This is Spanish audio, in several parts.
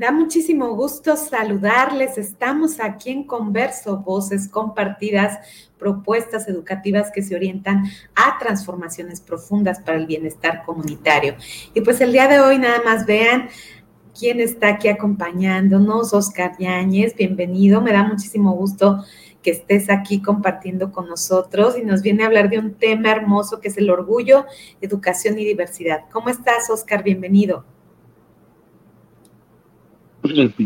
Da muchísimo gusto saludarles. Estamos aquí en Converso, voces compartidas, propuestas educativas que se orientan a transformaciones profundas para el bienestar comunitario. Y pues el día de hoy nada más vean quién está aquí acompañándonos, Oscar Yáñez, bienvenido. Me da muchísimo gusto que estés aquí compartiendo con nosotros y nos viene a hablar de un tema hermoso que es el orgullo, educación y diversidad. ¿Cómo estás, Oscar? Bienvenido.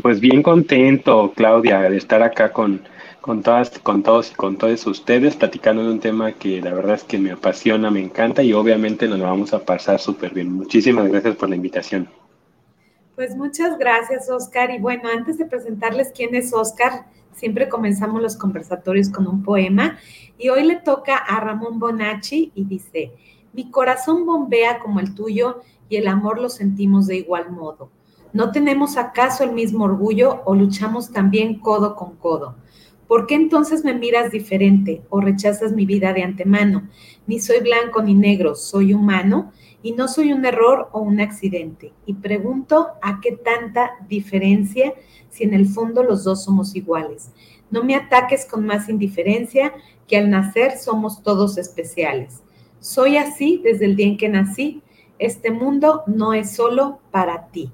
Pues bien contento, Claudia, de estar acá con, con todas, con todos y con todos ustedes, platicando de un tema que la verdad es que me apasiona, me encanta y obviamente nos lo vamos a pasar súper bien. Muchísimas gracias por la invitación. Pues muchas gracias, Oscar. Y bueno, antes de presentarles quién es Oscar, siempre comenzamos los conversatorios con un poema y hoy le toca a Ramón Bonacci y dice, mi corazón bombea como el tuyo y el amor lo sentimos de igual modo. ¿No tenemos acaso el mismo orgullo o luchamos también codo con codo? ¿Por qué entonces me miras diferente o rechazas mi vida de antemano? Ni soy blanco ni negro, soy humano y no soy un error o un accidente. Y pregunto a qué tanta diferencia si en el fondo los dos somos iguales. No me ataques con más indiferencia que al nacer somos todos especiales. Soy así desde el día en que nací. Este mundo no es solo para ti.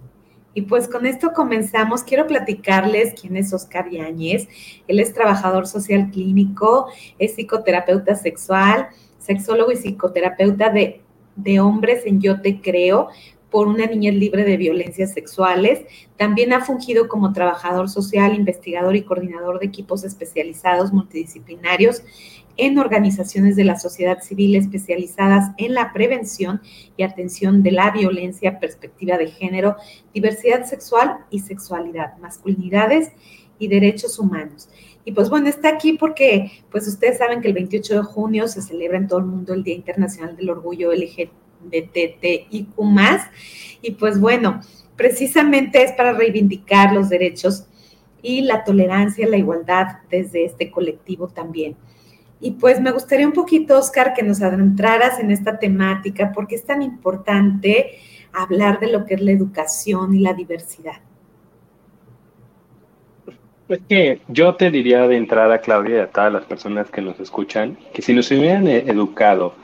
Y pues con esto comenzamos. Quiero platicarles quién es Oscar Yáñez. Él es trabajador social clínico, es psicoterapeuta sexual, sexólogo y psicoterapeuta de, de hombres en Yo Te Creo por una niñez libre de violencias sexuales. También ha fungido como trabajador social, investigador y coordinador de equipos especializados multidisciplinarios en organizaciones de la sociedad civil especializadas en la prevención y atención de la violencia, perspectiva de género, diversidad sexual y sexualidad, masculinidades y derechos humanos. Y pues bueno, está aquí porque pues ustedes saben que el 28 de junio se celebra en todo el mundo el Día Internacional del Orgullo LGBTIQ+, y pues bueno, precisamente es para reivindicar los derechos y la tolerancia, la igualdad desde este colectivo también. Y pues me gustaría un poquito, Oscar, que nos adentraras en esta temática, porque es tan importante hablar de lo que es la educación y la diversidad. Pues que yo te diría de entrada, Claudia, y a todas las personas que nos escuchan, que si nos hubieran educado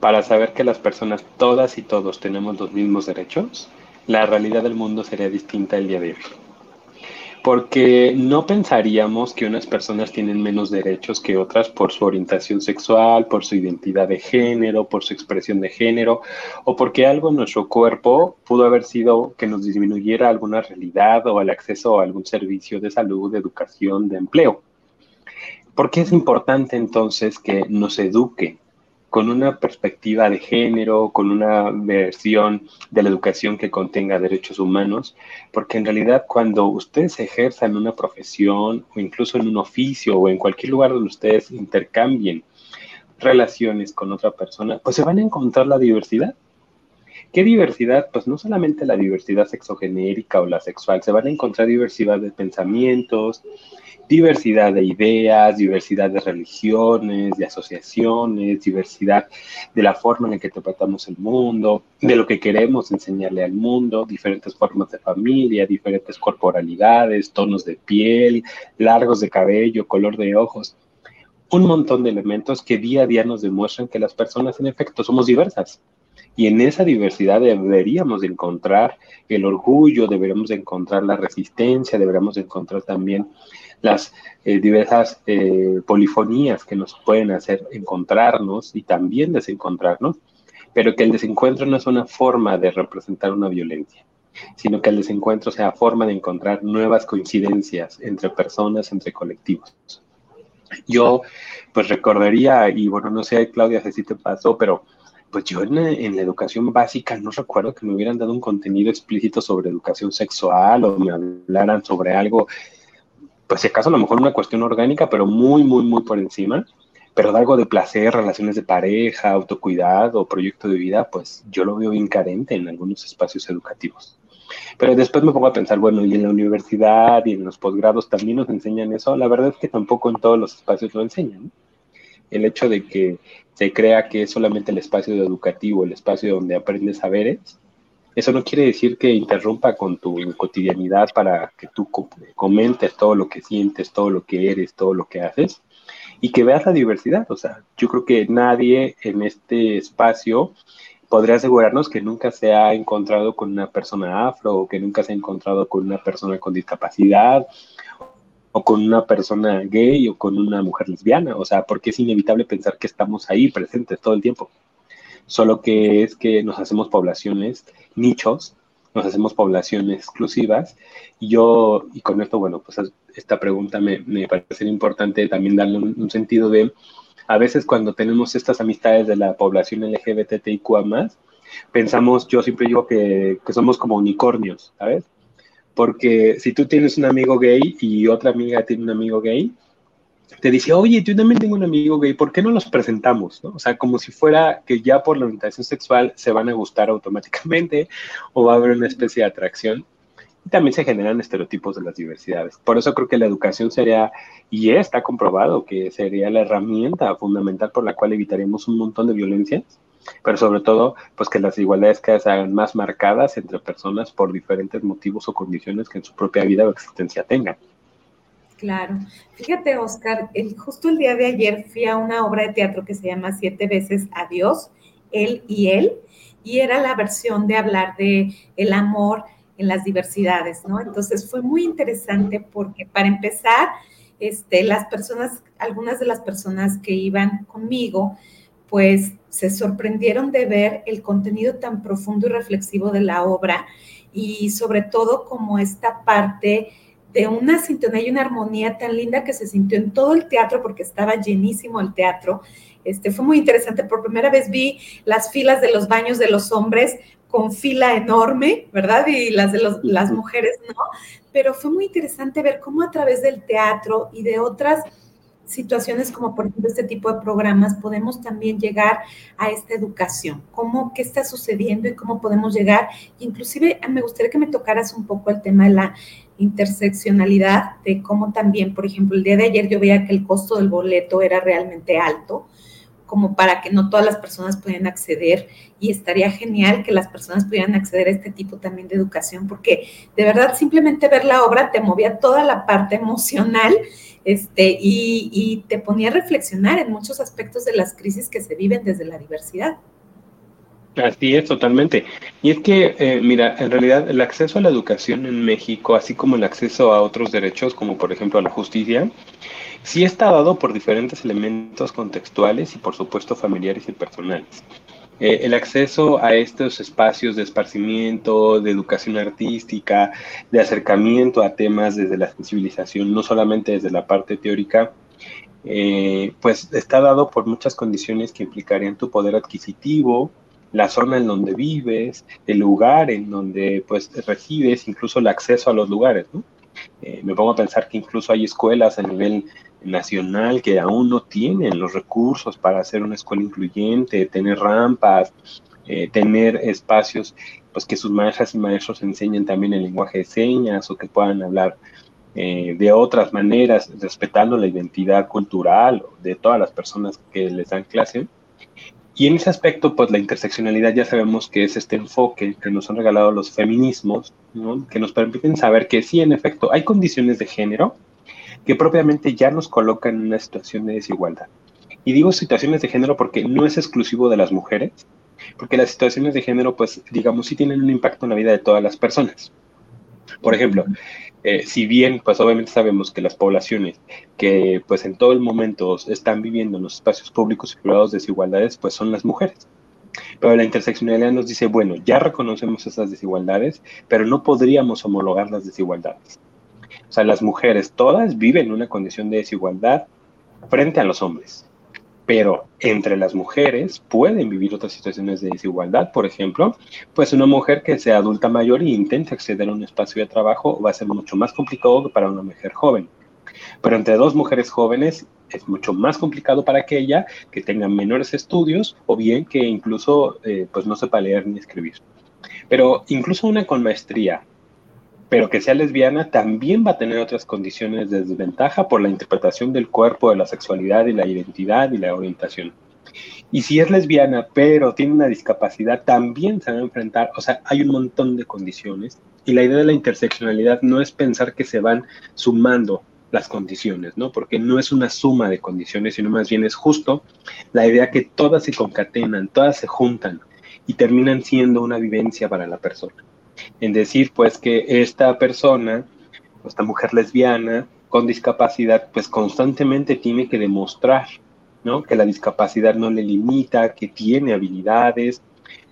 para saber que las personas, todas y todos, tenemos los mismos derechos, la realidad del mundo sería distinta el día de hoy porque no pensaríamos que unas personas tienen menos derechos que otras por su orientación sexual, por su identidad de género, por su expresión de género, o porque algo en nuestro cuerpo pudo haber sido que nos disminuyera alguna realidad o el acceso a algún servicio de salud, de educación, de empleo. ¿Por qué es importante entonces que nos eduque con una perspectiva de género, con una versión de la educación que contenga derechos humanos, porque en realidad cuando ustedes ejerzan una profesión o incluso en un oficio o en cualquier lugar donde ustedes intercambien relaciones con otra persona, pues se van a encontrar la diversidad. ¿Qué diversidad? Pues no solamente la diversidad sexogenérica o la sexual, se van a encontrar diversidad de pensamientos, diversidad de ideas, diversidad de religiones, de asociaciones, diversidad de la forma en la que interpretamos el mundo, de lo que queremos enseñarle al mundo, diferentes formas de familia, diferentes corporalidades, tonos de piel, largos de cabello, color de ojos. Un montón de elementos que día a día nos demuestran que las personas en efecto somos diversas. Y en esa diversidad deberíamos encontrar el orgullo, deberíamos encontrar la resistencia, deberíamos encontrar también las eh, diversas eh, polifonías que nos pueden hacer encontrarnos y también desencontrarnos, pero que el desencuentro no es una forma de representar una violencia, sino que el desencuentro sea forma de encontrar nuevas coincidencias entre personas, entre colectivos. Yo pues recordaría, y bueno, no sé, Claudia, si te pasó, pero pues yo en, la educación básica no recuerdo que me hubieran dado un contenido explícito sobre educación sexual o me hablaran sobre algo, pues si acaso a lo mejor una cuestión orgánica, pero muy, muy, muy por encima. Pero de algo de placer, relaciones de pareja, autocuidado, proyecto de vida, pues yo lo veo bien carente en algunos espacios educativos. Pero después me pongo a pensar, bueno, y en la universidad y en los posgrados también nos enseñan eso. La verdad es que tampoco en todos los espacios lo enseñan. El hecho de que se crea que es solamente el espacio educativo, el espacio donde aprendes saberes, eso no quiere decir que interrumpa con tu cotidianidad para que tú comentes todo lo que sientes, todo lo que eres, todo lo que haces y que veas la diversidad. O sea, yo creo que nadie en este espacio podría asegurarnos que nunca se ha encontrado con una persona afro o que nunca se ha encontrado con una persona con discapacidad o con una persona gay o con una mujer lesbiana, o sea, porque es inevitable pensar que estamos ahí presentes todo el tiempo. Solo que es que nos hacemos poblaciones, nichos, nos hacemos poblaciones exclusivas. Y yo, y con esto, bueno, pues esta pregunta me, me parece importante también darle un, sentido de, a veces cuando tenemos estas amistades de la población LGBTIQA pensamos, yo siempre digo que, que somos como unicornios, ¿sabes? Porque si tú tienes un amigo gay y otra amiga tiene un amigo gay, te dice, oye, yo también tengo un amigo gay, ¿por qué no los presentamos? O sea, como si fuera que ya por la orientación sexual se van a gustar automáticamente o va a haber una especie de atracción. Y también se generan estereotipos de las diversidades. Por eso creo que la educación sería, y está comprobado que sería la herramienta fundamental por la cual evitaríamos un montón de violencias pero sobre todo, pues que las igualdades cada se hagan más marcadas entre personas por diferentes motivos o condiciones que en su propia vida o existencia tengan. Claro. Fíjate, Oscar, el, justo el día de ayer fui a una obra de teatro que se llama Siete veces Adiós, Él y Él, y era la versión de hablar de el amor en las diversidades, ¿no? Entonces fue muy interesante porque para empezar, este, las personas, algunas de las personas que iban conmigo, pues se sorprendieron de ver el contenido tan profundo y reflexivo de la obra y sobre todo como esta parte de una sintonía y una armonía tan linda que se sintió en todo el teatro porque estaba llenísimo el teatro. Este, fue muy interesante. Por primera vez vi las filas de los baños de los hombres con fila enorme, ¿verdad? Y las de las mujeres no. Pero fue muy interesante ver cómo a través del teatro y de otras situaciones como por ejemplo este tipo de programas podemos también llegar a esta educación, cómo, qué está sucediendo y cómo podemos llegar. Inclusive me gustaría que me tocaras un poco el tema de la interseccionalidad, de cómo también, por ejemplo, el día de ayer yo veía que el costo del boleto era realmente alto, como para que no todas las personas pudieran acceder y estaría genial que las personas pudieran acceder a este tipo también de educación, porque de verdad simplemente ver la obra te movía toda la parte emocional este, y, te ponía a reflexionar en muchos aspectos de las crisis que se viven desde la diversidad. Así es, totalmente. Y es que, eh, mira, en realidad el acceso a la educación en México, así como el acceso a otros derechos, como por ejemplo a la justicia, sí está dado por diferentes elementos contextuales y por supuesto familiares y personales. Eh, el acceso a estos espacios de esparcimiento, de educación artística, de acercamiento a temas desde la sensibilización, no solamente desde la parte teórica, eh, pues está dado por muchas condiciones que implicarían tu poder adquisitivo, la zona en donde vives, el lugar en donde pues resides, incluso el acceso a los lugares. Eh, me pongo a pensar que incluso hay escuelas a nivel nacional que aún no tienen los recursos para hacer una escuela incluyente, tener rampas, eh, tener espacios pues que sus maestras y maestros enseñen también el lenguaje de señas o que puedan hablar eh, de otras maneras, respetando la identidad cultural de todas las personas que les dan clase. Y en ese aspecto, pues la interseccionalidad ya sabemos que es este enfoque que nos han regalado los feminismos, que nos permiten saber que sí, en efecto, hay condiciones de género que propiamente ya nos colocan en una situación de desigualdad. Y digo situaciones de género porque no es exclusivo de las mujeres, porque las situaciones de género, pues, digamos, sí tienen un impacto en la vida de todas las personas. Por ejemplo, eh, si bien, pues obviamente sabemos que las poblaciones que, pues, en todo el momento están viviendo en los espacios públicos y privados desigualdades, pues son las mujeres. Pero la interseccionalidad nos dice, bueno, ya reconocemos esas desigualdades, pero no podríamos homologar las desigualdades. Sea, las mujeres todas viven una condición de desigualdad frente a los hombres. pero entre las mujeres pueden vivir otras situaciones de desigualdad. Por ejemplo, pues una mujer que sea adulta mayor e intenta acceder a un espacio de trabajo va a ser mucho más complicado que para una mujer joven. Pero entre dos mujeres jóvenes es mucho más complicado para aquella que tenga menores estudios o bien que incluso eh, pues no sepa leer ni escribir. Pero incluso una con maestría pero que sea lesbiana también va a tener otras condiciones de desventaja por la interpretación del cuerpo, de la sexualidad y la identidad y la orientación. Y si es lesbiana, pero tiene una discapacidad, también se va a enfrentar, o sea, hay un montón de condiciones. Y la idea de la interseccionalidad no es pensar que se van sumando las condiciones, ¿no? Porque no es una suma de condiciones, sino más bien es justo la idea que todas se concatenan, todas se juntan y terminan siendo una vivencia para la persona en decir pues que esta persona, esta mujer lesbiana con discapacidad, pues constantemente tiene que demostrar, ¿no? Que la discapacidad no le limita, que tiene habilidades,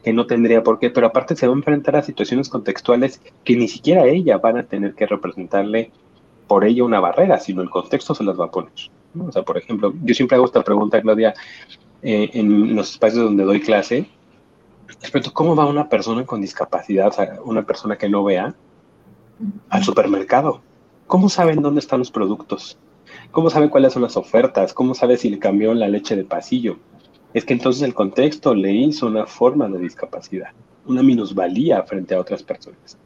que no tendría por qué, pero aparte se va a enfrentar a situaciones contextuales que ni siquiera ella van a tener que representarle por ella una barrera, sino el contexto se las va a poner. O sea, por ejemplo, yo siempre hago esta pregunta, Claudia, eh, en los espacios donde doy clase, Respecto, ¿cómo va una persona con discapacidad, una persona que no vea, al supermercado? ¿Cómo saben dónde están los productos? ¿Cómo sabe cuáles son las ofertas? ¿Cómo sabe si le cambió la leche de pasillo? Es que entonces el contexto le hizo una forma de discapacidad, una minusvalía frente a otras personas.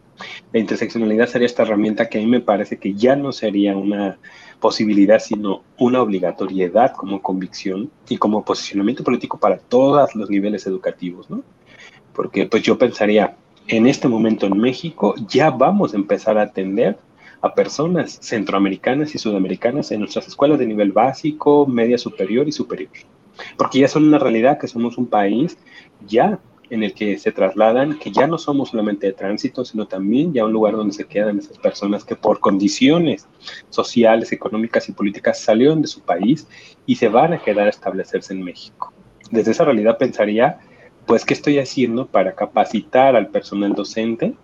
La interseccionalidad sería esta herramienta que a mí me parece que ya no sería una posibilidad, sino una obligatoriedad como convicción y como posicionamiento político para todos los niveles educativos, ¿no? Porque pues yo pensaría, en este momento en México ya vamos a empezar a atender a personas centroamericanas y sudamericanas en nuestras escuelas de nivel básico, media superior y superior. Porque ya son una realidad que somos un país ya en el que se trasladan, que ya no somos solamente de tránsito, sino también ya un lugar donde se quedan esas personas que por condiciones sociales, económicas y políticas salieron de su país y se van a quedar a establecerse en México. Desde esa realidad pensaría pues, ¿qué estoy haciendo para capacitar al personal docente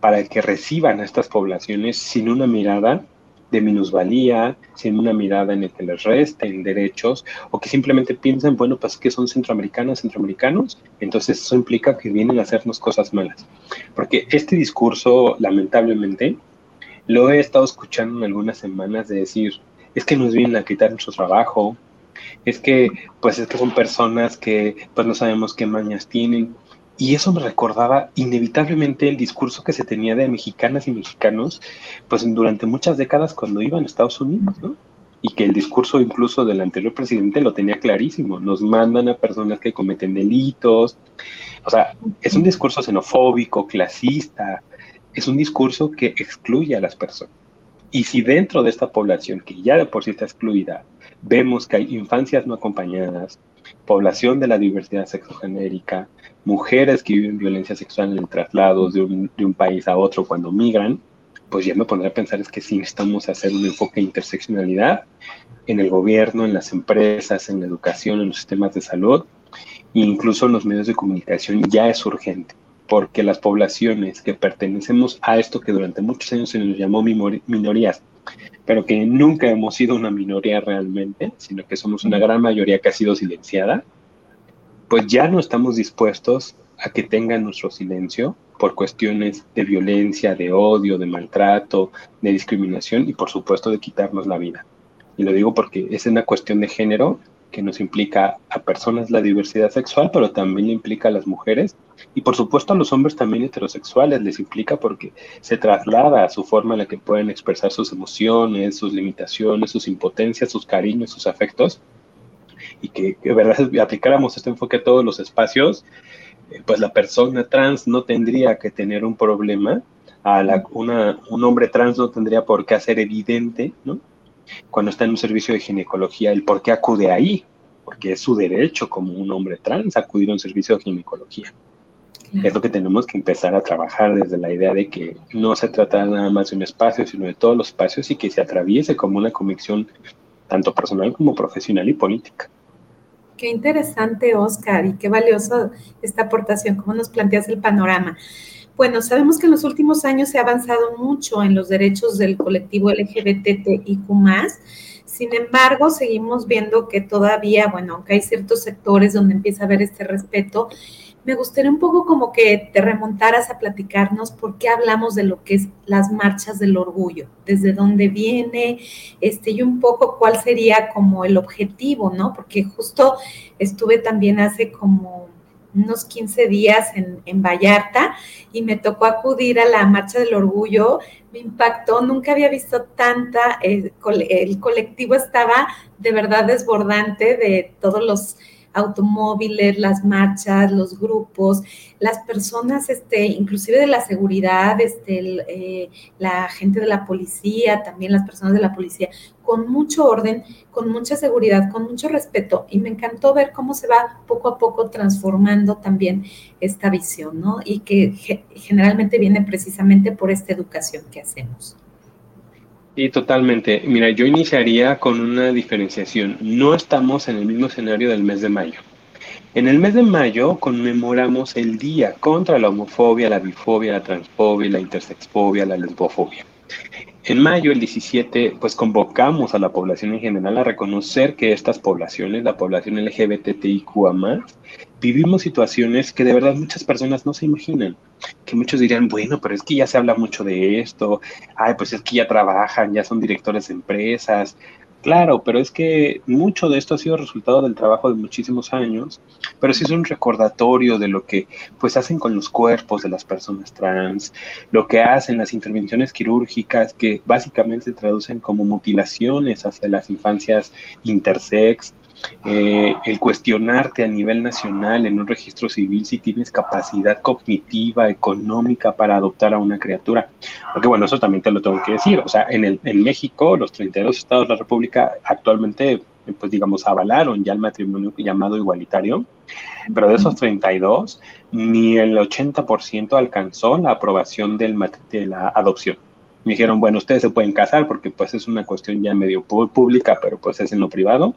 para que reciban a estas poblaciones sin una mirada de minusvalía, sin una mirada en el que les resten derechos, o que simplemente piensen, bueno, pues que son centroamericanos, centroamericanos, entonces eso implica que vienen a hacernos cosas malas. Porque este discurso, lamentablemente, lo he estado escuchando en algunas semanas de decir, es que nos vienen a quitar nuestro trabajo, es que pues es que son personas que pues no sabemos qué mañas tienen. Y eso me recordaba inevitablemente el discurso que se tenía de mexicanas y mexicanos, pues durante muchas décadas cuando iban a Estados Unidos, ¿no? Y que el discurso incluso del anterior presidente lo tenía clarísimo. Nos mandan a personas que cometen delitos. O sea, es un discurso xenofóbico, clasista. Es un discurso que excluye a las personas. Y si dentro de esta población, que ya de por sí está excluida, vemos que hay infancias no acompañadas, población de la diversidad sexogenérica, mujeres que viven violencia sexual en traslados de un, de un país a otro cuando migran, pues ya me pondré a pensar es que sí necesitamos hacer un enfoque de interseccionalidad en el gobierno, en las empresas, en la educación, en los sistemas de salud, e incluso en los medios de comunicación ya es urgente, porque las poblaciones que pertenecemos a esto que durante muchos años se nos llamó minorías pero que nunca hemos sido una minoría realmente, sino que somos una gran mayoría que ha sido silenciada, pues ya no estamos dispuestos a que tengan nuestro silencio por cuestiones de violencia, de odio, de maltrato, de discriminación y por supuesto de quitarnos la vida. Y lo digo porque es una cuestión de género que nos implica a personas la diversidad sexual, pero también le implica a las mujeres. Y por supuesto a los hombres también heterosexuales les implica porque se traslada a su forma en la que pueden expresar sus emociones, sus limitaciones, sus impotencias, sus cariños, sus afectos. Y que, de verdad aplicáramos este enfoque a todos los espacios, eh, pues la persona trans no tendría que tener un problema, a una, un hombre trans no tendría por qué hacer evidente, ¿no? Cuando está en un servicio de ginecología, el por qué acude ahí, porque es su derecho como un hombre trans acudir a un servicio de ginecología. Es lo que tenemos que empezar a trabajar desde la idea de que no se trata nada más de un espacio, sino de todos los espacios y que se atraviese como una convicción tanto personal como profesional y política. Qué interesante, Oscar, y qué valiosa esta aportación, cómo nos planteas el panorama. Bueno, sabemos que en los últimos años se ha avanzado mucho en los derechos del colectivo LGBTIQ+. Sin embargo, seguimos viendo que todavía, bueno, aunque hay ciertos sectores donde empieza a haber este respeto, me gustaría un poco como que te remontaras a platicarnos por qué hablamos de lo que es las marchas del orgullo, desde dónde viene, este, y un poco cuál sería como el objetivo, ¿no? Porque justo estuve también hace como unos 15 días en, en, Vallarta y me tocó acudir a la Marcha del Orgullo. Me impactó, nunca había visto tanta, el, el colectivo estaba de verdad desbordante de todos los automóviles, las marchas, los grupos, las personas, este, inclusive de la seguridad, este, eh, la gente de la policía, también las personas de la policía, con mucho orden, con mucha seguridad, con mucho respeto. Y me encantó ver cómo se va poco a poco transformando también esta visión, ¿no? Y que generalmente viene precisamente por esta educación que hacemos. Y totalmente. Mira, yo iniciaría con una diferenciación. No estamos en el mismo escenario del mes de mayo. En el mes de mayo conmemoramos el día contra la homofobia, la bifobia, la transfobia, la intersexfobia, la lesbofobia. En mayo, el 17, pues convocamos a la población en general a reconocer que estas poblaciones, la población LGBTIQA vivimos situaciones que de verdad muchas personas no se imaginan. Que muchos dirían, bueno, pero es que ya se habla mucho de esto, ay, pues es que ya trabajan, ya son directores de empresas, Claro, pero es que mucho de esto ha sido resultado del trabajo de muchísimos años, pero sí es un recordatorio de lo que pues hacen con los cuerpos de las personas trans, lo que hacen las intervenciones quirúrgicas que básicamente traducen como mutilaciones hacia las infancias intersex, eh, el cuestionarte a nivel nacional en un registro civil si tienes capacidad cognitiva, económica para adoptar a una criatura. Porque bueno, eso también te lo tengo que decir. O sea, en, el, en México, los 32 estados de la República actualmente, pues digamos, avalaron ya el matrimonio llamado igualitario, pero de esos 32, ni el 80% alcanzó la aprobación del, de la adopción me dijeron, bueno, ustedes se pueden casar porque pues es una cuestión ya medio pública, pero pues es en lo privado,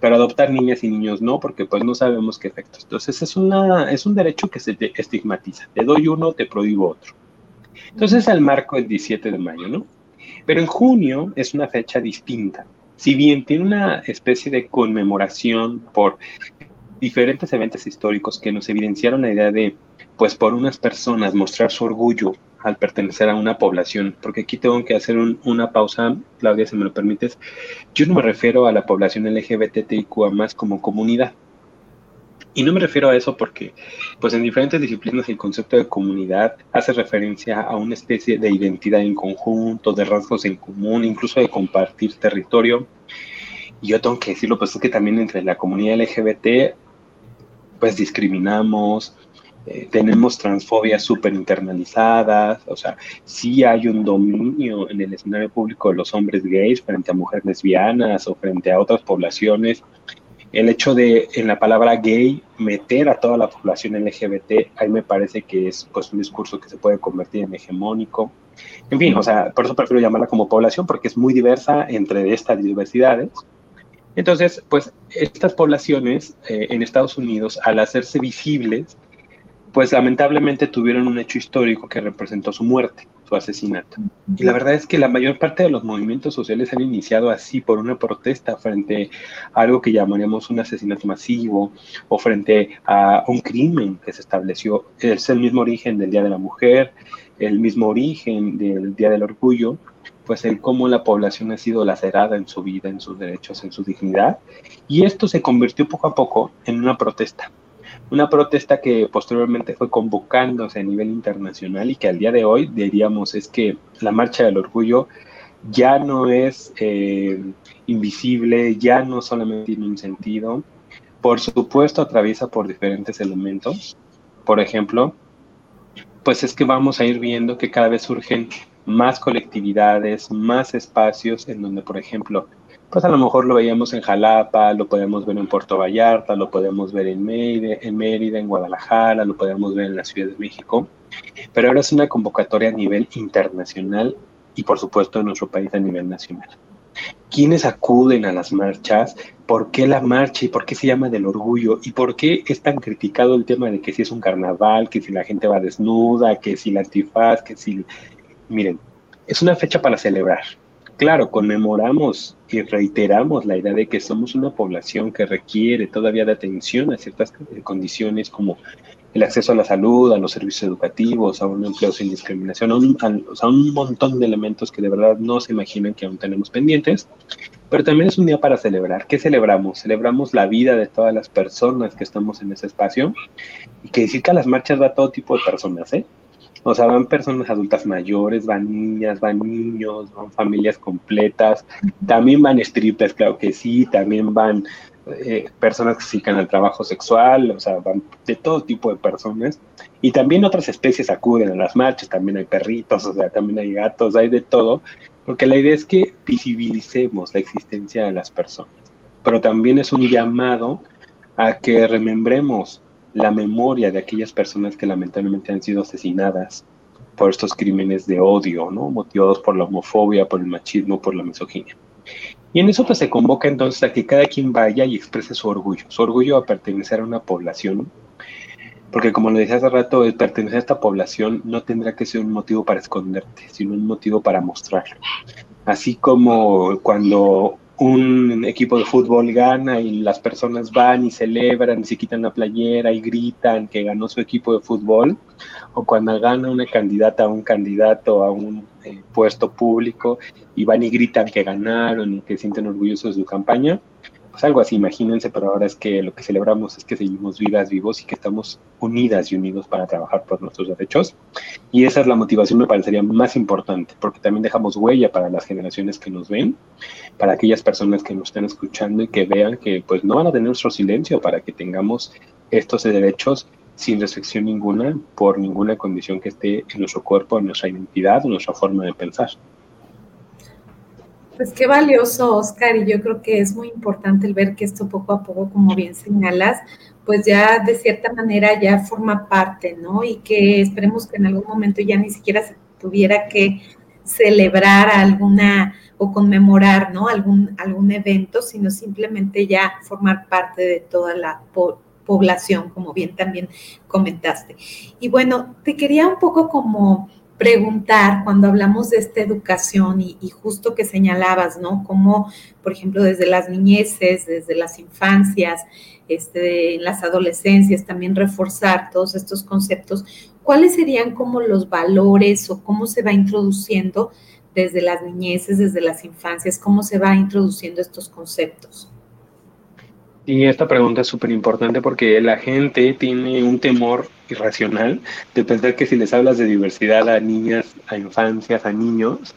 pero adoptar niñas y niños no, porque pues no sabemos qué efectos. Entonces es, una, es un derecho que se estigmatiza. Te doy uno, te prohíbo otro. Entonces el marco es 17 de mayo, ¿no? Pero en junio es una fecha distinta. Si bien tiene una especie de conmemoración por diferentes eventos históricos que nos evidenciaron la idea de, pues por unas personas mostrar su orgullo al pertenecer a una población, porque aquí tengo que hacer una pausa, Claudia, si me lo permites. Yo no me refiero a la población LGBTIQA más como comunidad. Y no me refiero a eso porque, pues en diferentes disciplinas el concepto de comunidad hace referencia a una especie de identidad en conjunto, de rasgos en común, incluso de compartir territorio. Y yo tengo que decirlo, pues es que también entre la comunidad LGBT, pues discriminamos, eh, tenemos transfobias súper internalizadas, o sea, sí hay un dominio en el escenario público de los hombres gays frente a mujeres lesbianas o frente a otras poblaciones. El hecho de en la palabra gay meter a toda la población LGBT, ahí me parece que es pues un discurso que se puede convertir en hegemónico. En fin, o sea, por eso prefiero llamarla como población porque es muy diversa entre estas diversidades. Entonces, pues estas poblaciones eh, en Estados Unidos, al hacerse visibles, pues lamentablemente tuvieron un hecho histórico que representó su muerte, su asesinato. Y la verdad es que la mayor parte de los movimientos sociales han iniciado así por una protesta frente a algo que llamaríamos un asesinato masivo o frente a un crimen que se estableció. Es el mismo origen del Día de la Mujer, el mismo origen del Día del Orgullo, pues el cómo la población ha sido lacerada en su vida, en sus derechos, en su dignidad. Y esto se convirtió poco a poco en una protesta una protesta que posteriormente fue convocándose a nivel internacional y que al día de hoy diríamos es que la marcha del orgullo ya no es eh, invisible, ya no solamente tiene un sentido, por supuesto atraviesa por diferentes elementos, por ejemplo, pues es que vamos a ir viendo que cada vez surgen más colectividades, más espacios en donde, por ejemplo, pues a lo mejor lo veíamos en Jalapa, lo podemos ver en Puerto Vallarta, lo podemos ver en Mérida, en, Mérida, en Guadalajara, lo podemos ver en la Ciudad de México, pero ahora es una convocatoria a nivel internacional y por supuesto en nuestro país a nivel nacional. ¿Quiénes acuden a las marchas? ¿Por qué la marcha y por qué se llama del orgullo? ¿Y por qué es tan criticado el tema de que si es un carnaval, que si la gente va desnuda, que si la antifaz, que si... Miren, es una fecha para celebrar, claro, conmemoramos y reiteramos la idea de que somos una población que requiere todavía de atención a ciertas condiciones como el acceso a la salud, a los servicios educativos, a un empleo sin discriminación, a un, montón de elementos que de verdad no se imaginan que aún tenemos pendientes. Pero también es un día para celebrar. ¿Qué celebramos? Celebramos la vida de todas las personas que estamos en ese espacio. Y que decir que a las marchas va todo tipo de personas, ¿eh? O sea, van personas adultas mayores, van niñas, van niños, van familias completas, también van strippers, claro que sí, también van eh, personas que se dedican al trabajo sexual, o sea, van de todo tipo de personas. Y también otras especies acuden a las marchas, también hay perritos, o sea, también hay gatos, hay de todo, porque la idea es que visibilicemos la existencia de las personas. Pero también es un llamado a que remembremos la memoria de aquellas personas que lamentablemente han sido asesinadas por estos crímenes de odio, ¿no? Motivados por la homofobia, por el machismo, por la misoginia. Y en eso pues se convoca entonces a que cada quien vaya y exprese su orgullo, su orgullo a pertenecer a una población, porque como lo decía hace rato, el pertenecer a esta población no tendrá que ser un motivo para esconderte, sino un motivo para mostrarlo. Así como cuando un equipo de fútbol gana y las personas van y celebran y se quitan la playera y gritan que ganó su equipo de fútbol, o cuando gana una candidata a un candidato a un eh, puesto público y van y gritan que ganaron y que sienten orgullosos de su campaña, pues algo así, imagínense, pero ahora es que lo que celebramos es que seguimos vivas, vivos y que estamos unidas y unidos para trabajar por nuestros derechos. Y esa es la motivación, me parecería más importante, porque también dejamos huella para las generaciones que nos ven, para aquellas personas que nos estén escuchando y que vean que pues no van a tener nuestro silencio para que tengamos estos derechos sin restricción ninguna por ninguna condición que esté en nuestro cuerpo, en nuestra identidad, en nuestra forma de pensar. Pues qué valioso, Oscar, y yo creo que es muy importante el ver que esto poco a poco, como bien señalas, pues ya de cierta manera ya forma parte, ¿no? Y que esperemos que en algún momento ya ni siquiera se tuviera que celebrar alguna o conmemorar, ¿no? Algún, algún evento, sino simplemente ya formar parte de toda la población, como bien también comentaste. Y bueno, te quería un poco como preguntar cuando hablamos de esta educación y, justo que señalabas, ¿no? Como, por ejemplo, desde las niñeces, desde las infancias, este, en las adolescencias, también reforzar todos estos conceptos, ¿cuáles serían como los valores o cómo se va introduciendo desde las niñeces, desde las infancias, cómo se va introduciendo estos conceptos? Y esta pregunta es súper importante porque la gente tiene un temor irracional de pensar que si les hablas de diversidad a niñas, a infancias, a niños,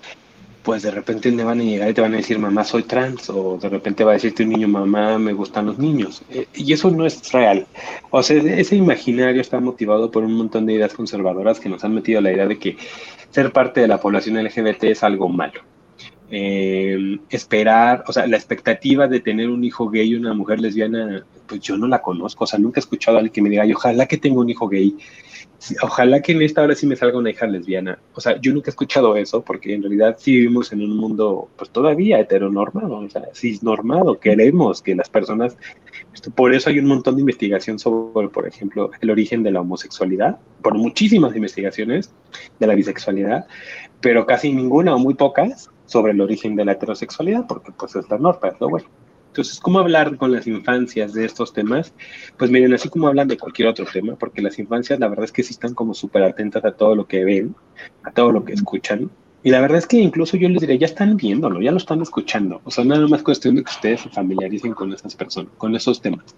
pues de repente le van a llegar y te van a decir, mamá, soy trans, o de repente va a decirte un niño, mamá, me gustan los niños. Eh, y eso no es real. O sea, ese imaginario está motivado por un montón de ideas conservadoras que nos han metido la idea de que ser parte de la población LGBT es algo malo. Eh, esperar, o sea, la expectativa de tener un hijo gay y una mujer lesbiana, pues yo no la conozco, o sea, nunca he escuchado a alguien que me diga, ojalá que tenga un hijo gay, ojalá que en esta hora sí me salga una hija lesbiana, o sea, yo nunca he escuchado eso, porque en realidad sí vivimos en un mundo, pues todavía heteronormado, o sea, normado, queremos que las personas, por eso hay un montón de investigación sobre, por ejemplo, el origen de la homosexualidad, por muchísimas investigaciones de la bisexualidad, pero casi ninguna o muy pocas sobre el origen de la heterosexualidad, porque pues es la norma, es lo bueno. Entonces, ¿cómo hablar con las infancias de estos temas? Pues miren, así como hablan de cualquier otro tema, porque las infancias la verdad es que sí están como súper atentas a todo lo que ven, a todo lo que escuchan. Y la verdad es que incluso yo les diría, ya están viéndolo, ya lo están escuchando. O sea, nada más cuestión de que ustedes se familiaricen con esas personas, con esos temas.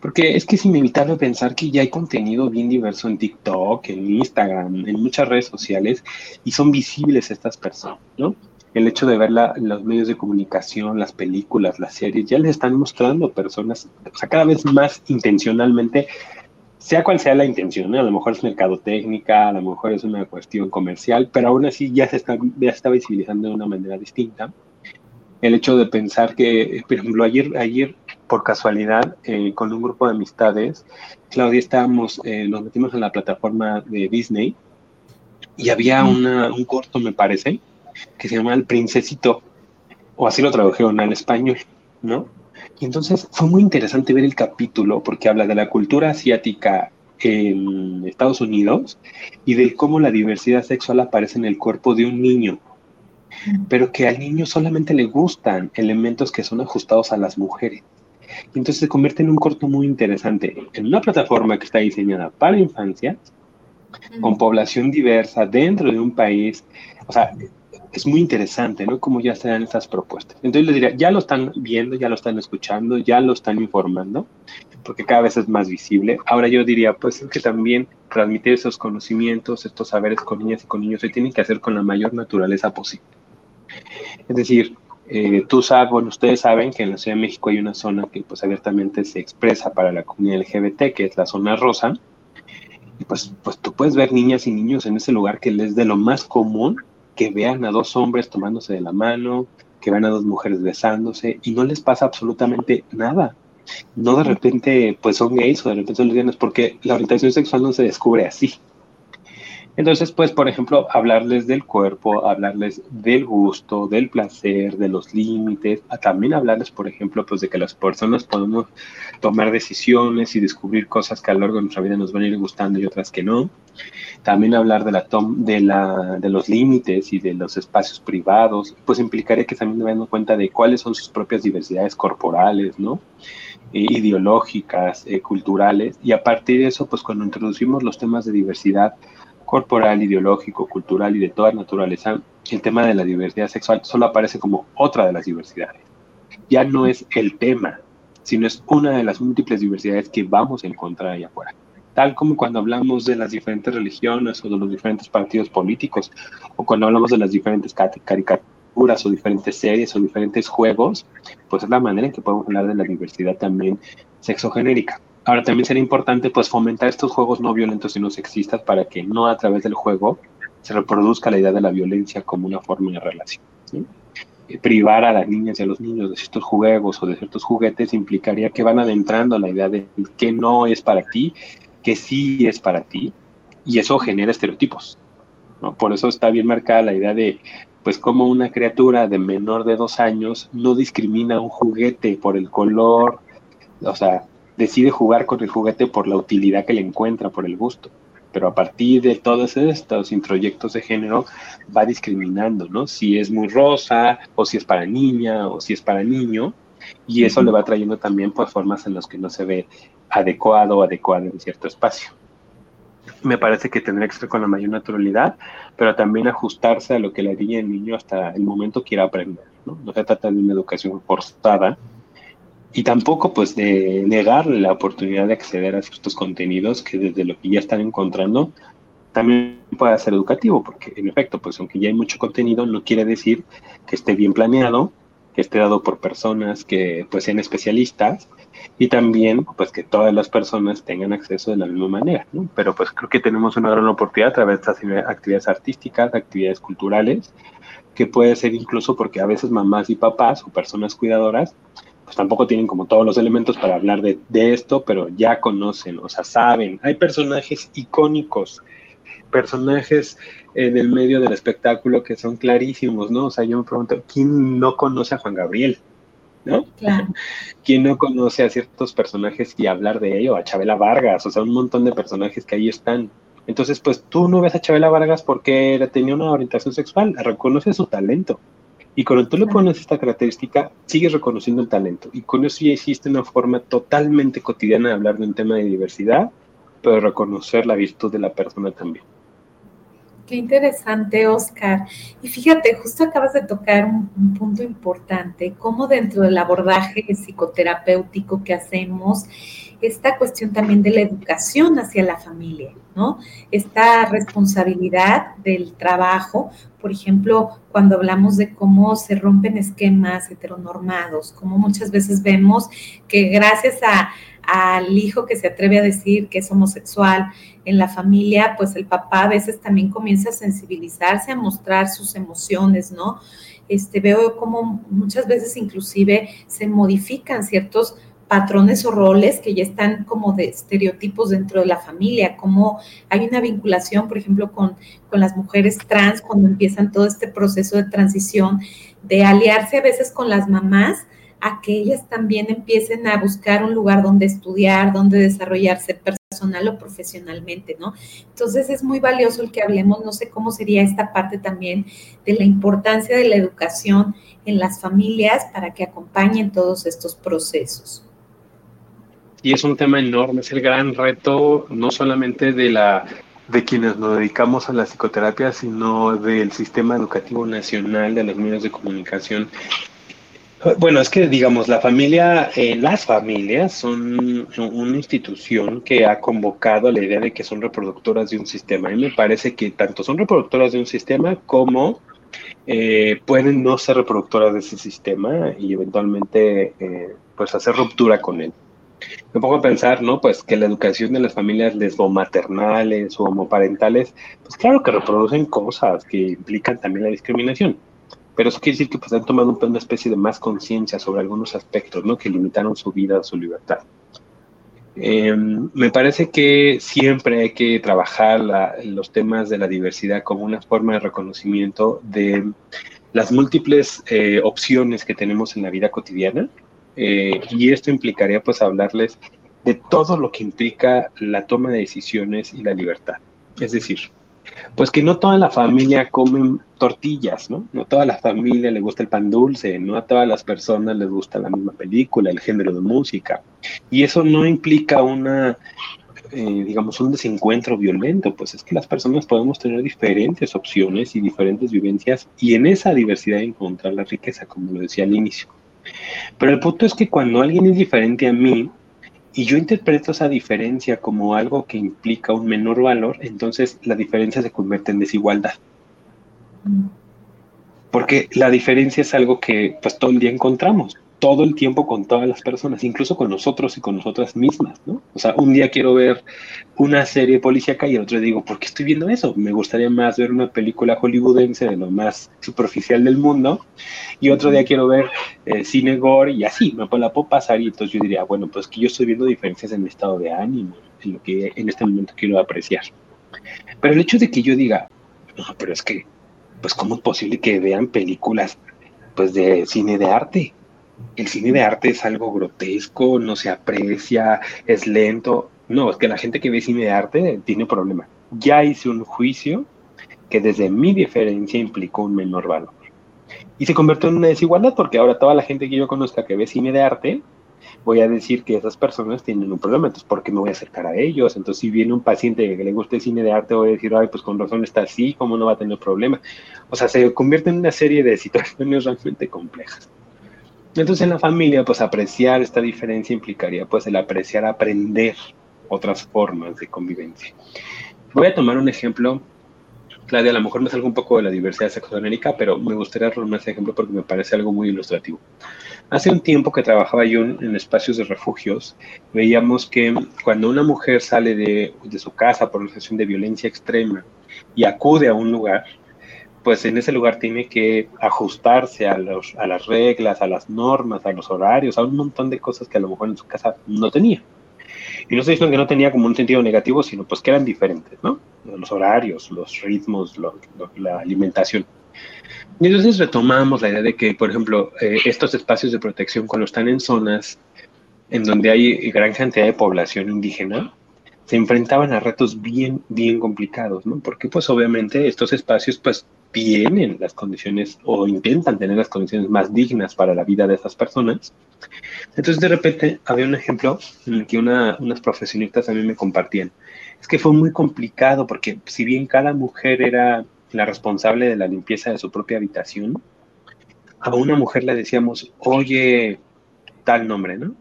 Porque es que es inevitable pensar que ya hay contenido bien diverso en TikTok, en Instagram, en muchas redes sociales, y son visibles estas personas, ¿no? El hecho de ver los medios de comunicación, las películas, las series, ya les están mostrando personas, o sea, cada vez más intencionalmente, sea cual sea la intención, a lo mejor es mercadotécnica, a lo mejor es una cuestión comercial, pero aún así ya se está, ya está visibilizando de una manera distinta. El hecho de pensar que, por ejemplo, ayer, ayer por casualidad, eh, con un grupo de amistades, Claudia, estábamos, eh, nos metimos en la plataforma de Disney y había una, un corto, me parece, que se llama El Princesito, o así lo tradujeron al español, ¿no? Y entonces fue muy interesante ver el capítulo porque habla de la cultura asiática en Estados Unidos y de cómo la diversidad sexual aparece en el cuerpo de un niño. pero que al niño solamente le gustan elementos que son ajustados a las mujeres. Y entonces se convierte en un corto muy interesante, en una plataforma que está diseñada para infancia, con población diversa dentro de un país. O sea, es muy interesante, ¿no? Cómo ya se dan estas propuestas. Entonces les diría, ya lo están viendo, ya lo están escuchando, ya lo están informando, porque cada vez es más visible. Ahora yo diría, pues es que también transmitir esos conocimientos, estos saberes con niñas y con niños se tienen que hacer con la mayor naturaleza posible. Es decir, eh, tú sabes, bueno, ustedes saben que en la Ciudad de México hay una zona que pues abiertamente se expresa para la comunidad LGBT, que es la zona rosa. Y pues, pues tú puedes ver niñas y niños en ese lugar que es de lo más común que vean a dos hombres tomándose de la mano, que vean a dos mujeres besándose y no les pasa absolutamente nada. No de repente pues son gays o de repente son lesbianas porque la orientación sexual no se descubre así. Entonces, pues, por ejemplo, hablarles del cuerpo, hablarles del gusto, del placer, de los límites, también hablarles, por ejemplo, pues de que las personas podemos tomar decisiones y descubrir cosas que a lo largo de nuestra vida nos van a ir gustando y otras que no. También hablar de, la de, la, de los límites y de los espacios privados, pues implicaría que también dando cuenta de cuáles son sus propias diversidades corporales, ¿no? ideológicas, eh, culturales, y a partir de eso, pues cuando introducimos los temas de diversidad, corporal, ideológico, cultural y de toda naturaleza, el tema de la diversidad sexual solo aparece como otra de las diversidades. Ya no es el tema, sino es una de las múltiples diversidades que vamos a encontrar allá afuera. Tal como cuando hablamos de las diferentes religiones o de los diferentes partidos políticos, o cuando hablamos de las diferentes caricaturas o diferentes series o diferentes juegos, pues es la manera en que podemos hablar de la diversidad también sexogenérica. Ahora también sería importante pues fomentar estos juegos no violentos y no sexistas para que no a través del juego se reproduzca la idea de la violencia como una forma de relación. Eh, privar a las niñas y a los niños de ciertos juegos o de ciertos juguetes implicaría que van adentrando la idea de que no es para ti, que sí es para ti, y eso genera estereotipos. Por eso está bien marcada la idea de pues como una criatura de menor de dos años no discrimina un juguete por el color, o sea, decide jugar con el juguete por la utilidad que le encuentra, por el gusto. Pero a partir de todos estos introyectos de género va discriminando, ¿no? Si es muy rosa, o si es para niña, o si es para niño, y eso le va trayendo también pues, formas en las que no se ve adecuado o adecuado en cierto espacio. Me parece que tendría que ser con la mayor naturalidad, pero también ajustarse a lo que la niña y el niño hasta el momento quiera aprender. No, no se trata de una educación forzada, y tampoco pues de negarle la oportunidad de acceder a ciertos contenidos que desde lo que ya están encontrando también pueda ser educativo, porque en efecto, pues aunque ya hay mucho contenido, no quiere decir que esté bien planeado, que esté dado por personas que pues sean especialistas y también pues que todas las personas tengan acceso de la misma manera, ¿no? Pero pues creo que tenemos una gran oportunidad a través de estas actividades artísticas, actividades culturales, que puede ser incluso porque a veces mamás y papás o personas cuidadoras pues tampoco tienen como todos los elementos para hablar de, esto, pero ya conocen, o sea, saben. Hay personajes icónicos, personajes en el medio del espectáculo que son clarísimos, ¿no? O sea, yo me pregunto, ¿quién no conoce a Juan Gabriel? ¿No? Claro. ¿Quién no conoce a ciertos personajes y hablar de ello? A Chabela Vargas, o sea, un montón de personajes que ahí están. Entonces, pues tú no ves a Chabela Vargas porque tenía una orientación sexual, reconoce su talento. Y cuando tú le pones esta característica, sigues reconociendo el talento. Y con eso ya existe una forma totalmente cotidiana de hablar de un tema de diversidad, pero reconocer la virtud de la persona también. Qué interesante, Oscar. Y fíjate, justo acabas de tocar un, un, punto importante, cómo dentro del abordaje psicoterapéutico que hacemos, esta cuestión también de la educación hacia la familia, ¿no? Esta responsabilidad del trabajo, por ejemplo, cuando hablamos de cómo se rompen esquemas heteronormados, como muchas veces vemos que gracias al hijo que se atreve a decir que es homosexual en la familia, pues el papá a veces también comienza a sensibilizarse, a mostrar sus emociones, ¿no? Este, veo como muchas veces inclusive se modifican ciertos patrones o roles que ya están como de estereotipos dentro de la familia, como hay una vinculación, por ejemplo, con, con las mujeres trans cuando empiezan todo este proceso de transición, de aliarse a veces con las mamás a que ellas también empiecen a buscar un lugar donde estudiar, donde desarrollarse personal o profesionalmente, ¿no? Entonces es muy valioso el que hablemos, no sé cómo sería esta parte también de la importancia de la educación en las familias para que acompañen todos estos procesos. Y es un tema enorme, es el gran reto, no solamente de la de quienes nos dedicamos a la psicoterapia, sino del sistema educativo nacional, de los medios de comunicación. Bueno, es que digamos, la familia, eh, las familias son una institución que ha convocado la idea de que son reproductoras de un sistema. A mí me parece que tanto son reproductoras de un sistema como eh, pueden no ser reproductoras de ese sistema y eventualmente eh, pues hacer ruptura con él me pongo a pensar, ¿no? Pues que la educación de las familias lesbomaternales o homoparentales, pues claro que reproducen cosas que implican también la discriminación. Pero eso quiere decir que pues han tomado una especie de más conciencia sobre algunos aspectos, ¿no? Que limitaron su vida, su libertad. Em, me parece que siempre hay que trabajar los temas de la diversidad como una forma de reconocimiento de las múltiples eh, opciones que tenemos en la vida cotidiana eh, y esto implicaría pues hablarles de todo lo que implica la toma de decisiones y la libertad. Es decir, pues que no toda la familia come tortillas, ¿no? No toda la familia le gusta el pan dulce, no a todas las personas les gusta la misma película, el género de música. Y eso no implica una, eh, digamos, un desencuentro violento, pues es que las personas podemos tener diferentes opciones y diferentes vivencias y en esa diversidad encontrar la riqueza, como lo decía al inicio. Pero el punto es que cuando alguien es diferente a mí y yo interpreto esa diferencia como algo que implica un menor valor, entonces la diferencia se convierte en desigualdad. Mm. Porque la diferencia es algo que pues todo el día encontramos todo el tiempo con todas las personas, incluso con nosotros y con nosotras mismas, ¿no? O sea, un día quiero ver una serie policíaca y el otro digo, ¿por qué estoy viendo eso? Me gustaría más ver una película hollywoodense de lo más superficial del mundo y otro día quiero ver eh, cine gore y así, me la puedo pasar y entonces yo diría, bueno, pues que yo estoy viendo diferencias en mi estado de ánimo, en lo que en este momento quiero apreciar. Pero el hecho de que yo diga, no, pero es que, pues cómo es posible que vean películas pues de cine de arte, el cine de arte es algo grotesco, no se aprecia, es lento. No, es que la gente que ve cine de arte tiene problema. Ya hice un juicio que desde mi diferencia implicó un menor valor. Y se convirtió en una desigualdad porque ahora toda la gente que yo conozca que ve cine de arte, voy a decir que esas personas tienen un problema, entonces ¿por qué me voy a acercar a ellos? Entonces si viene un paciente que le guste el cine de arte, voy a decir, ay, pues con razón está así, ¿cómo no va a tener problema? O sea, se convierte en una serie de situaciones realmente complejas. Entonces en la familia, pues apreciar esta diferencia implicaría pues el apreciar, aprender otras formas de convivencia. Voy a tomar un ejemplo, Claudia, a lo mejor me salgo un poco de la diversidad sexogenérica, pero me gustaría tomar ese ejemplo porque me parece algo muy ilustrativo. Hace un tiempo que trabajaba yo en espacios de refugios, veíamos que cuando una mujer sale de, de su casa por una situación de violencia extrema y acude a un lugar, pues en ese lugar tiene que ajustarse a, los, a las reglas, a las normas, a los horarios, a un montón de cosas que a lo mejor en su casa no tenía. Y no estoy diciendo que no tenía como un sentido negativo, sino pues que eran diferentes, ¿no? Los horarios, los ritmos, la alimentación. Y entonces retomamos la idea de que, por ejemplo, eh, estos espacios de protección cuando están en zonas en donde hay gran cantidad de población indígena, se enfrentaban a retos bien, bien complicados, ¿no? Porque pues obviamente estos espacios pues tienen las condiciones o intentan tener las condiciones más dignas para la vida de esas personas. Entonces de repente había un ejemplo en el que unas profesionistas a mí me compartían. Es que fue muy complicado porque si bien cada mujer era la responsable de la limpieza de su propia habitación, a una mujer le decíamos, oye, tal nombre, ¿no?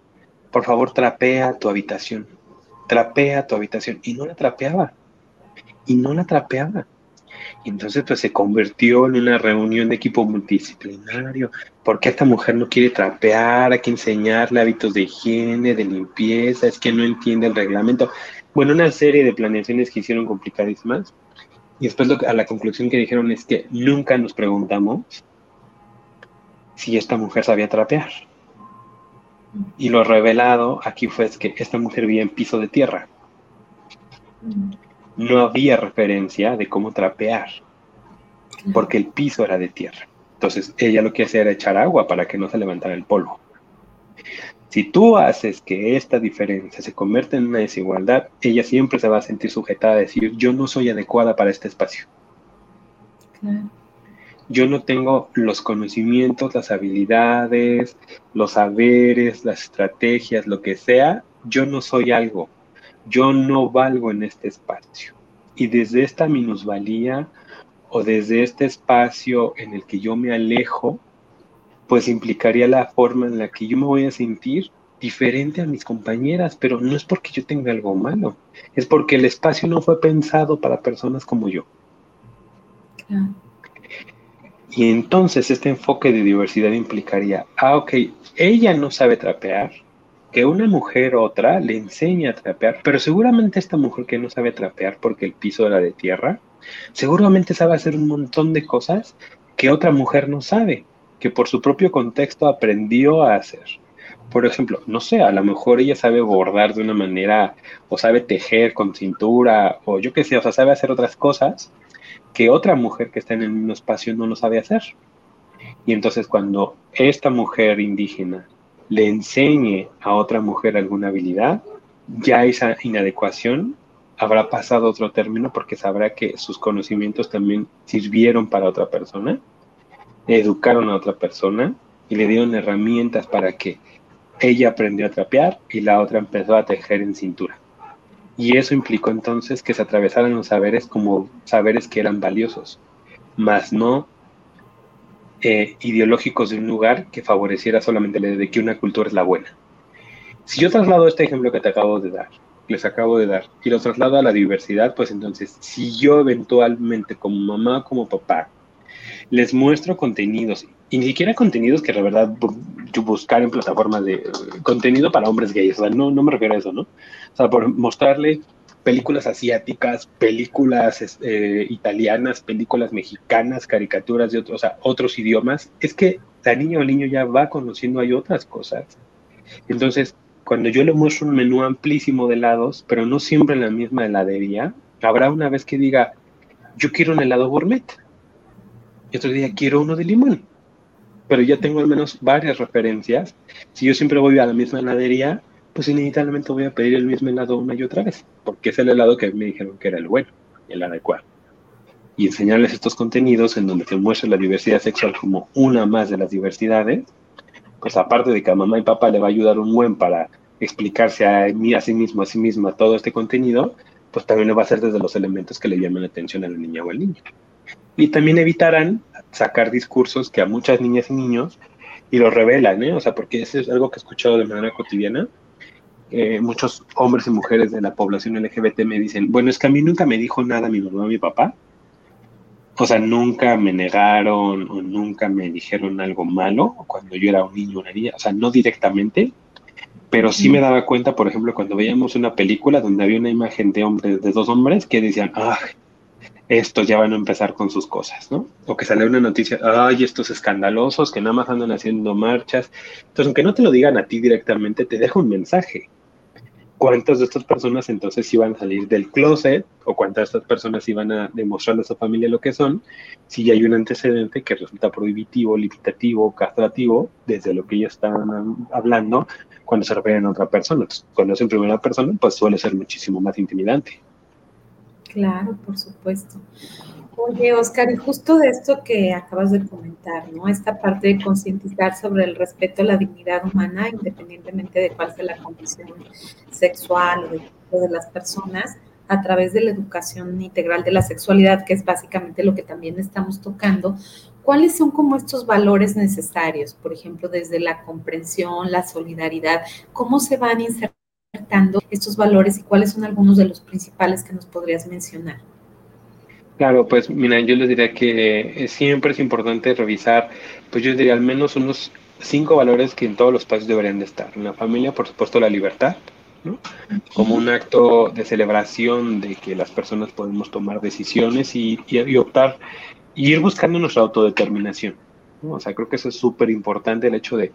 Por favor, trapea tu habitación, trapea tu habitación. Y no la trapeaba, y no la trapeaba. Y entonces pues se convirtió en una reunión de equipo multidisciplinario. porque esta mujer no quiere trapear? Hay que enseñarle hábitos de higiene, de limpieza, es que no entiende el reglamento. Bueno, una serie de planeaciones que hicieron complicadísimas. Y después a la conclusión que dijeron es que nunca nos preguntamos si esta mujer sabía trapear. Y lo revelado aquí fue que esta mujer vivía en piso de tierra no había referencia de cómo trapear, porque el piso era de tierra. Entonces ella lo que hacía era echar agua para que no se levantara el polvo. Si tú haces que esta diferencia se convierta en una desigualdad, ella siempre se va a sentir sujetada a decir, yo no soy adecuada para este espacio. Yo no tengo los conocimientos, las habilidades, los saberes, las estrategias, lo que sea. Yo no soy algo. Yo no valgo en este espacio. Y desde esta minusvalía o desde este espacio en el que yo me alejo, pues implicaría la forma en la que yo me voy a sentir diferente a mis compañeras, pero no es porque yo tenga algo malo, es porque el espacio no fue pensado para personas como yo. Y entonces este enfoque de diversidad implicaría, ah, ok, ella no sabe trapear, que una mujer otra le enseña a trapear, pero seguramente esta mujer que no sabe trapear porque el piso era de tierra, seguramente sabe hacer un montón de cosas que otra mujer no sabe que por su propio contexto aprendió a hacer. Por ejemplo, no sé, a lo mejor ella sabe bordar de una manera o sabe tejer con cintura o yo qué sé, o sea, sabe hacer otras cosas que otra mujer que está en el mismo espacio no lo sabe hacer. Y entonces cuando esta mujer indígena le enseñe a otra mujer alguna habilidad, ya esa inadecuación habrá pasado otro término porque sabrá que sus conocimientos también sirvieron para otra persona educaron a otra persona y le dieron herramientas para que ella aprendió a trapear y la otra empezó a tejer en cintura. Y eso implicó entonces que se atravesaran los saberes como saberes que eran valiosos, más no eh, ideológicos de un lugar que favoreciera solamente la idea de que una cultura es la buena. Si yo traslado este ejemplo que te acabo de dar, les acabo de dar, y lo traslado a la diversidad, pues entonces, si yo eventualmente como mamá, como papá, les muestro contenidos, y ni siquiera contenidos que la verdad buscar en plataformas de contenido para hombres gays, o sea, no, no me refiero a eso, ¿no? O sea, por mostrarle películas asiáticas, películas eh, italianas, películas mexicanas, caricaturas de otros, otros idiomas, es que la niña o el niño ya va conociendo hay otras cosas. Entonces, cuando yo le muestro un menú amplísimo de helados, pero no siempre en la misma heladería, habrá una vez que diga, yo quiero un helado gourmet y otro día quiero uno de limón. Pero ya tengo al menos varias referencias. Si yo siempre voy a la misma heladería, pues inevitablemente voy a pedir el mismo helado una y otra vez, porque es el helado que me dijeron que era el bueno, el adecuado. Y enseñarles estos contenidos en donde se muestra la diversidad sexual como una más de las diversidades, pues aparte de que a mamá y papá le va a ayudar un buen para explicarse a, a sí mismo, a sí misma todo este contenido, pues también lo va a hacer desde los elementos que le llaman la atención a la niña o al niño y también evitarán sacar discursos que a muchas niñas y niños y lo revelan, ¿eh? O sea, porque eso es algo que he escuchado de manera cotidiana. Eh, muchos hombres y mujeres de la población LGBT me dicen, bueno, es que a mí nunca me dijo nada mi mamá o mi papá. O sea, nunca me negaron o nunca me dijeron algo malo cuando yo era un niño o una niña. O sea, no directamente, pero sí me daba cuenta, por ejemplo, cuando veíamos una película donde había una imagen de hombres, de dos hombres que decían, ay, estos ya van a empezar con sus cosas, ¿no? O que sale una noticia, ay, estos escandalosos que nada más andan haciendo marchas. Entonces, aunque no te lo digan a ti directamente, te deja un mensaje. ¿Cuántas de estas personas entonces iban a salir del closet? ¿O cuántas de estas personas iban a demostrarle a su familia lo que son? Si ya hay un antecedente que resulta prohibitivo, limitativo, castrativo, desde lo que ellos estaban hablando cuando se refieren a otra persona. Cuando es en primera persona, pues suele ser muchísimo más intimidante. Claro, por supuesto. Oye, Oscar, y justo de esto que acabas de comentar, ¿no? Esta parte de concientizar sobre el respeto a la dignidad humana, independientemente de cuál sea la condición sexual o de, las personas, a través de la educación integral de la sexualidad, que es básicamente lo que también estamos tocando, ¿cuáles son como estos valores necesarios? Por ejemplo, desde la comprensión, la solidaridad, ¿cómo se van insertando? estos valores y cuáles son algunos de los principales que nos podrías mencionar? Claro, pues mira, yo les diría que eh, siempre es importante revisar, pues yo diría al menos unos cinco valores que en todos los países deberían de estar. En la familia, por supuesto, la libertad, ¿no? Como un acto de celebración de que las personas podemos tomar decisiones y, y, optar, y ir buscando nuestra autodeterminación. O sea, creo que eso es súper importante, el hecho de,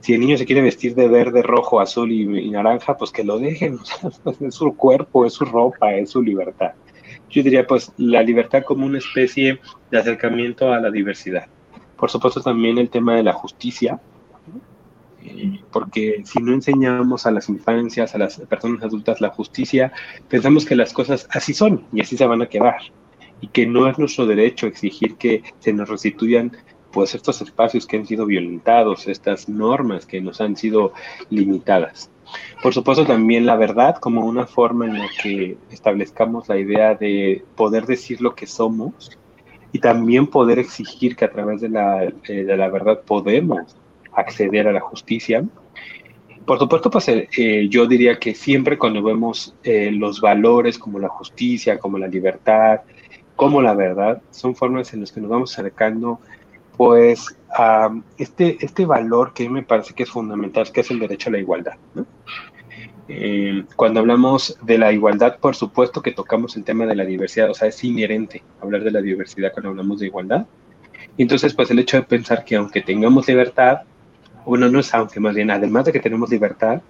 si el niño se quiere vestir de verde, rojo, azul y, naranja, pues que lo dejen, es su cuerpo, es su ropa, es su libertad. Yo diría, pues, la libertad como una especie de acercamiento a la diversidad. Por supuesto, también el tema de la justicia, porque si no enseñamos a las infancias, a las personas adultas la justicia, pensamos que las cosas así son y así se van a quedar y que no es nuestro derecho exigir que se nos restituyan pues estos espacios que han sido violentados, estas normas que nos han sido limitadas. Por supuesto también la verdad como una forma en la que establezcamos la idea de poder decir lo que somos y también poder exigir que a través de la, eh, de la verdad podemos acceder a la justicia. Por supuesto, pues eh, eh, yo diría que siempre cuando vemos los valores como la justicia, como la libertad, como la verdad, son formas en las que nos vamos acercando pues a este, este valor que me parece que es fundamental, que es el derecho a la igualdad. Eh, cuando hablamos de la igualdad, por supuesto que tocamos el tema de la diversidad, o sea, es inherente hablar de la diversidad cuando hablamos de igualdad. Y entonces, pues el hecho de pensar que aunque tengamos libertad, bueno, no es aunque, más bien, además de que tenemos libertad,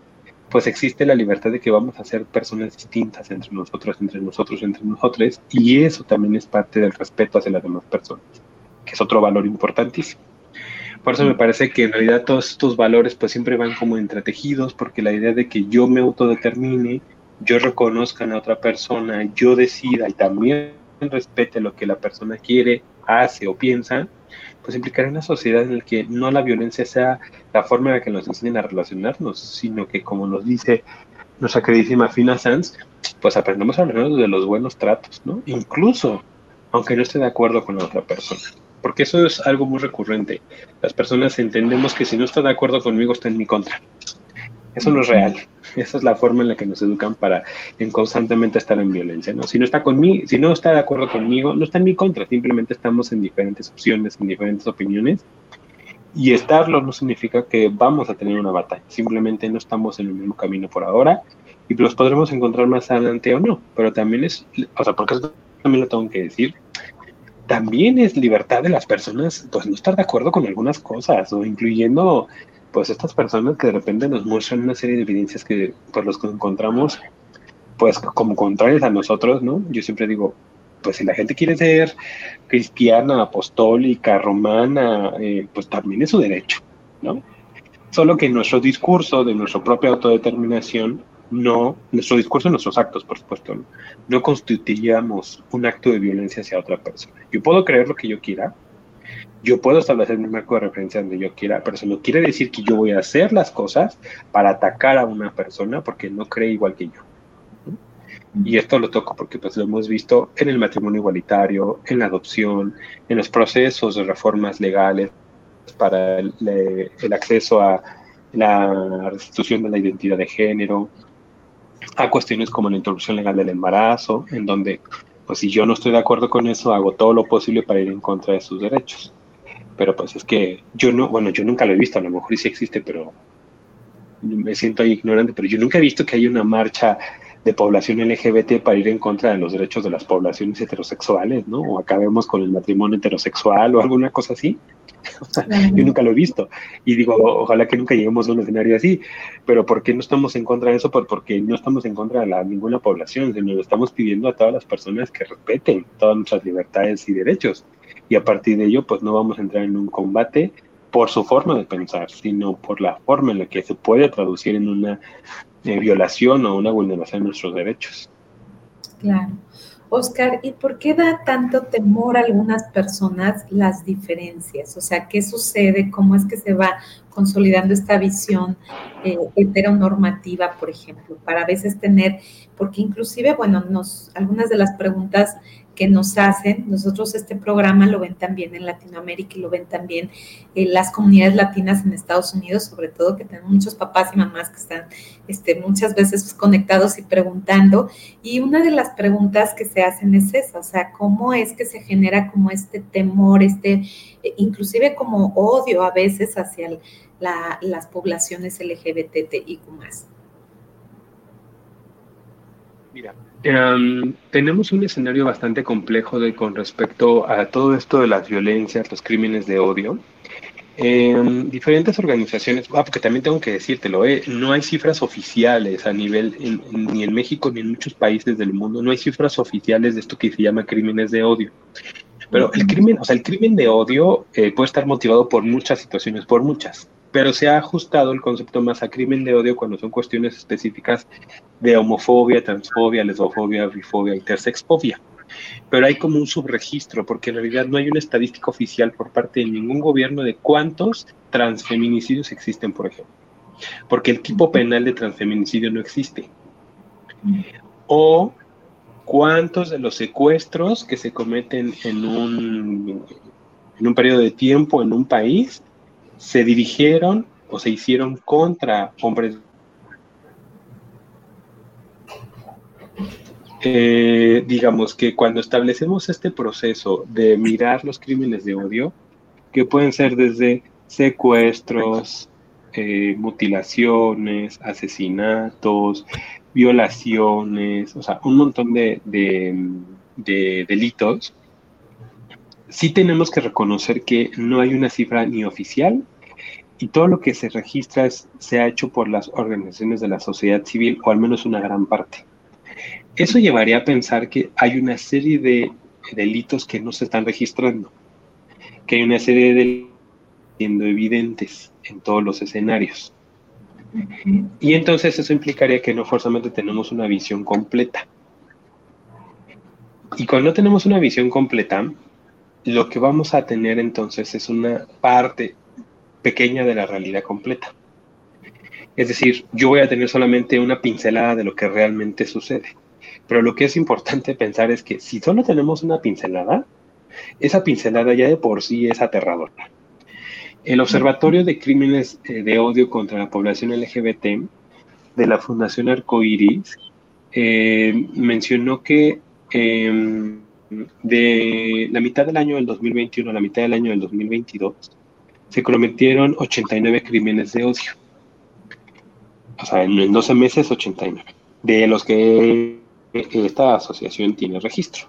pues existe la libertad de que vamos a ser personas distintas entre nosotros, entre nosotros, entre nosotros, y eso también es parte del respeto hacia las demás personas, que es otro valor importantísimo. Por eso me parece que en realidad todos estos valores pues siempre van como entretejidos, porque la idea de que yo me autodetermine, yo reconozca a otra persona, yo decida y también respete lo que la persona quiere, hace o piensa, pues implicará una sociedad en la que no la violencia sea la forma en la que nos enseñen a relacionarnos, sino que como nos dice nuestra queridísima Fina Sanz, pues aprendemos a hablar de los buenos tratos, ¿no? Incluso aunque no esté de acuerdo con la otra persona. Porque eso es algo muy recurrente. Las personas entendemos que si no está de acuerdo conmigo está en mi contra. Eso no es real. Esa es la forma en la que nos educan para en constantemente estar en violencia, ¿no? Si no está conmigo, si no está de acuerdo conmigo, no está en mi contra, simplemente estamos en diferentes opciones, en diferentes opiniones. Y estarlo no significa que vamos a tener una batalla, simplemente no estamos en el mismo camino por ahora y los podremos encontrar más adelante o no, pero también es, o sea, porque también lo tengo que decir, también es libertad de las personas, pues no estar de acuerdo con algunas cosas, o incluyendo pues estas personas que de repente nos muestran una serie de evidencias que por los que encontramos pues como contrarias a nosotros, ¿no? Yo siempre digo, pues si la gente quiere ser cristiana, apostólica, romana, eh, pues también es su derecho, ¿no? Solo que nuestro discurso de nuestra propia autodeterminación, no, nuestro discurso, nuestros actos, por supuesto, no, no constituyamos un acto de violencia hacia otra persona. Yo puedo creer lo que yo quiera, yo puedo establecer mi marco de referencia donde yo quiera, pero eso no quiere decir que yo voy a hacer las cosas para atacar a una persona porque no cree igual que yo. Y esto lo toco porque pues lo hemos visto en el matrimonio igualitario, en la adopción, en los procesos de reformas legales para el acceso a la restitución de la identidad de género, a cuestiones como la interrupción legal del embarazo, en donde pues si yo no estoy de acuerdo con eso, hago todo lo posible para ir en contra de sus derechos. Pero pues es que yo no, bueno, yo nunca lo he visto, a lo mejor sí existe, pero me siento ahí ignorante, pero yo nunca he visto que haya una marcha de población LGBT para ir en contra de los derechos de las poblaciones heterosexuales, ¿no? O acabemos con el matrimonio heterosexual o alguna cosa así. yo nunca lo he visto. Y digo, ojalá que nunca lleguemos a un escenario así. Pero ¿por qué no estamos en contra de eso? Porque no estamos en contra de la, ninguna población, sino estamos pidiendo a todas las personas que respeten todas nuestras libertades y derechos. Y a partir de ello, pues no vamos a entrar en un combate por su forma de pensar, sino por la forma en la que se puede traducir en una eh, violación o una vulneración de nuestros derechos. Claro. Oscar, ¿y por qué da tanto temor a algunas personas las diferencias? O sea, ¿qué sucede? ¿Cómo es que se va consolidando esta visión eh, heteronormativa, por ejemplo, para a veces tener, porque inclusive, bueno, nos, algunas de las preguntas que nos hacen. Nosotros este programa lo ven también en Latinoamérica y lo ven también en las comunidades latinas en Estados Unidos, sobre todo que tenemos muchos papás y mamás que están este, muchas veces conectados y preguntando. Y una de las preguntas que se hacen es esa, o sea, ¿cómo es que se genera como este temor, este, inclusive como odio a veces hacia las poblaciones LGBTIQ más? Mira, Em, tenemos un escenario bastante complejo de, con respecto a todo esto de las violencias, los crímenes de odio. Em, diferentes organizaciones, ah, porque también tengo que decírtelo, eh, no hay cifras oficiales a nivel, ni en México ni en muchos países del mundo, no hay cifras oficiales de esto que se llama crímenes de odio. Pero el crimen, o sea, el crimen de odio eh, puede estar motivado por muchas situaciones, por muchas, pero se ha ajustado el concepto más a crimen de odio cuando son cuestiones específicas de homofobia, transfobia, lesbofobia, bifobia, intersexfobia. Pero hay como un subregistro, porque en realidad no hay una estadística oficial por parte de ningún gobierno de cuántos transfeminicidios existen, por ejemplo. Porque el tipo penal de transfeminicidio no existe. O cuántos de los secuestros que se cometen en un, en un periodo de tiempo en un país se dirigieron o se hicieron contra hombres. Eh, digamos que cuando establecemos este proceso de mirar los crímenes de odio, que pueden ser desde secuestros, eh, mutilaciones, asesinatos, violaciones, o sea, un montón de, de delitos, sí tenemos que reconocer que no hay una cifra ni oficial y todo lo que se registra se ha hecho por las organizaciones de la sociedad civil o al menos una gran parte. Eso llevaría a pensar que hay una serie de delitos que no se están registrando, que hay una serie de delitos siendo evidentes en todos los escenarios. Y entonces eso implicaría que no forzosamente tenemos una visión completa. Y cuando no tenemos una visión completa, lo que vamos a tener entonces es una parte pequeña de la realidad completa. Es decir, yo voy a tener solamente una pincelada de lo que realmente sucede. Pero lo que es importante pensar es que si solo tenemos una pincelada, esa pincelada ya de por sí es aterradora. El Observatorio de Crímenes eh, de Odio contra la Población LGBT de la Fundación Arcoiris eh, mencionó que em, de la mitad del año del 2021 a la mitad del año del 2022, se cometieron 89 crímenes de odio. O sea, en 12 meses 89, de los que esta asociación tiene registro.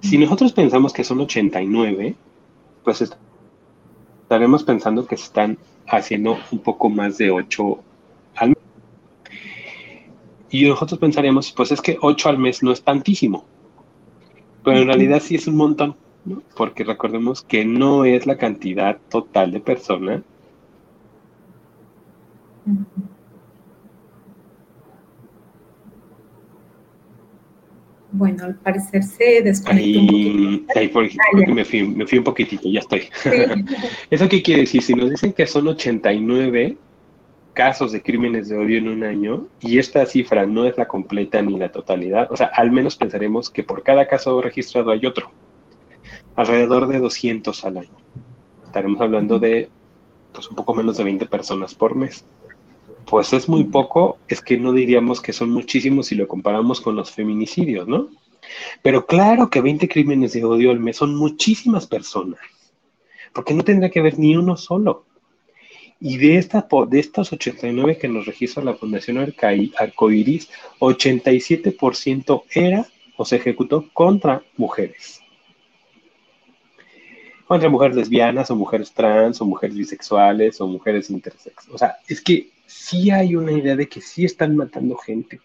Si nosotros pensamos que son 89, pues estaremos pensando que se están haciendo un poco más de 8 al mes. Y nosotros pensaríamos, pues es que 8 al mes no es tantísimo. Pero en realidad sí es un montón, ¿no? porque recordemos que no es la cantidad total de personas. Bueno, al parecer se desconectó un Ahí, por ejemplo, ah, me, fui, me fui un poquitito, ya estoy. ¿Eso qué quiere decir? Si nos dicen que son 89, casos de crímenes de odio en un año y esta cifra no es la completa ni la totalidad, o sea, al menos pensaremos que por cada caso registrado hay otro, alrededor de 200 al año. Estaremos hablando de pues, un poco menos de 20 personas por mes. Pues es muy poco, es que no diríamos que son muchísimos si lo comparamos con los feminicidios, ¿no? Pero claro que 20 crímenes de odio al mes son muchísimas personas, porque no tendría que haber ni uno solo. Y de, esta, de estos 89 que nos registra la Fundación Arcoiris, 87% era o se ejecutó contra mujeres. Contra mujeres lesbianas o mujeres trans o mujeres bisexuales o mujeres intersex. O sea, es que sí hay una idea de que sí están matando gente.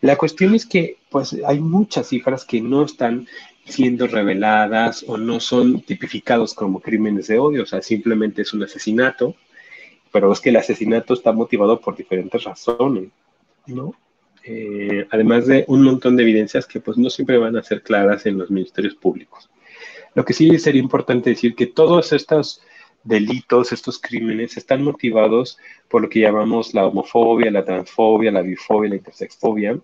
La cuestión es que pues hay muchas cifras que no están siendo reveladas o no son tipificados como crímenes de odio, o sea, simplemente es un asesinato, pero es que el asesinato está motivado por diferentes razones, ¿no? Eh, además de un montón de evidencias que pues no siempre van a ser claras en los ministerios públicos. Lo que sí sería importante decir que todos estos delitos, estos crímenes están motivados por lo que llamamos la homofobia, la transfobia, la bifobia, la intersexfobia,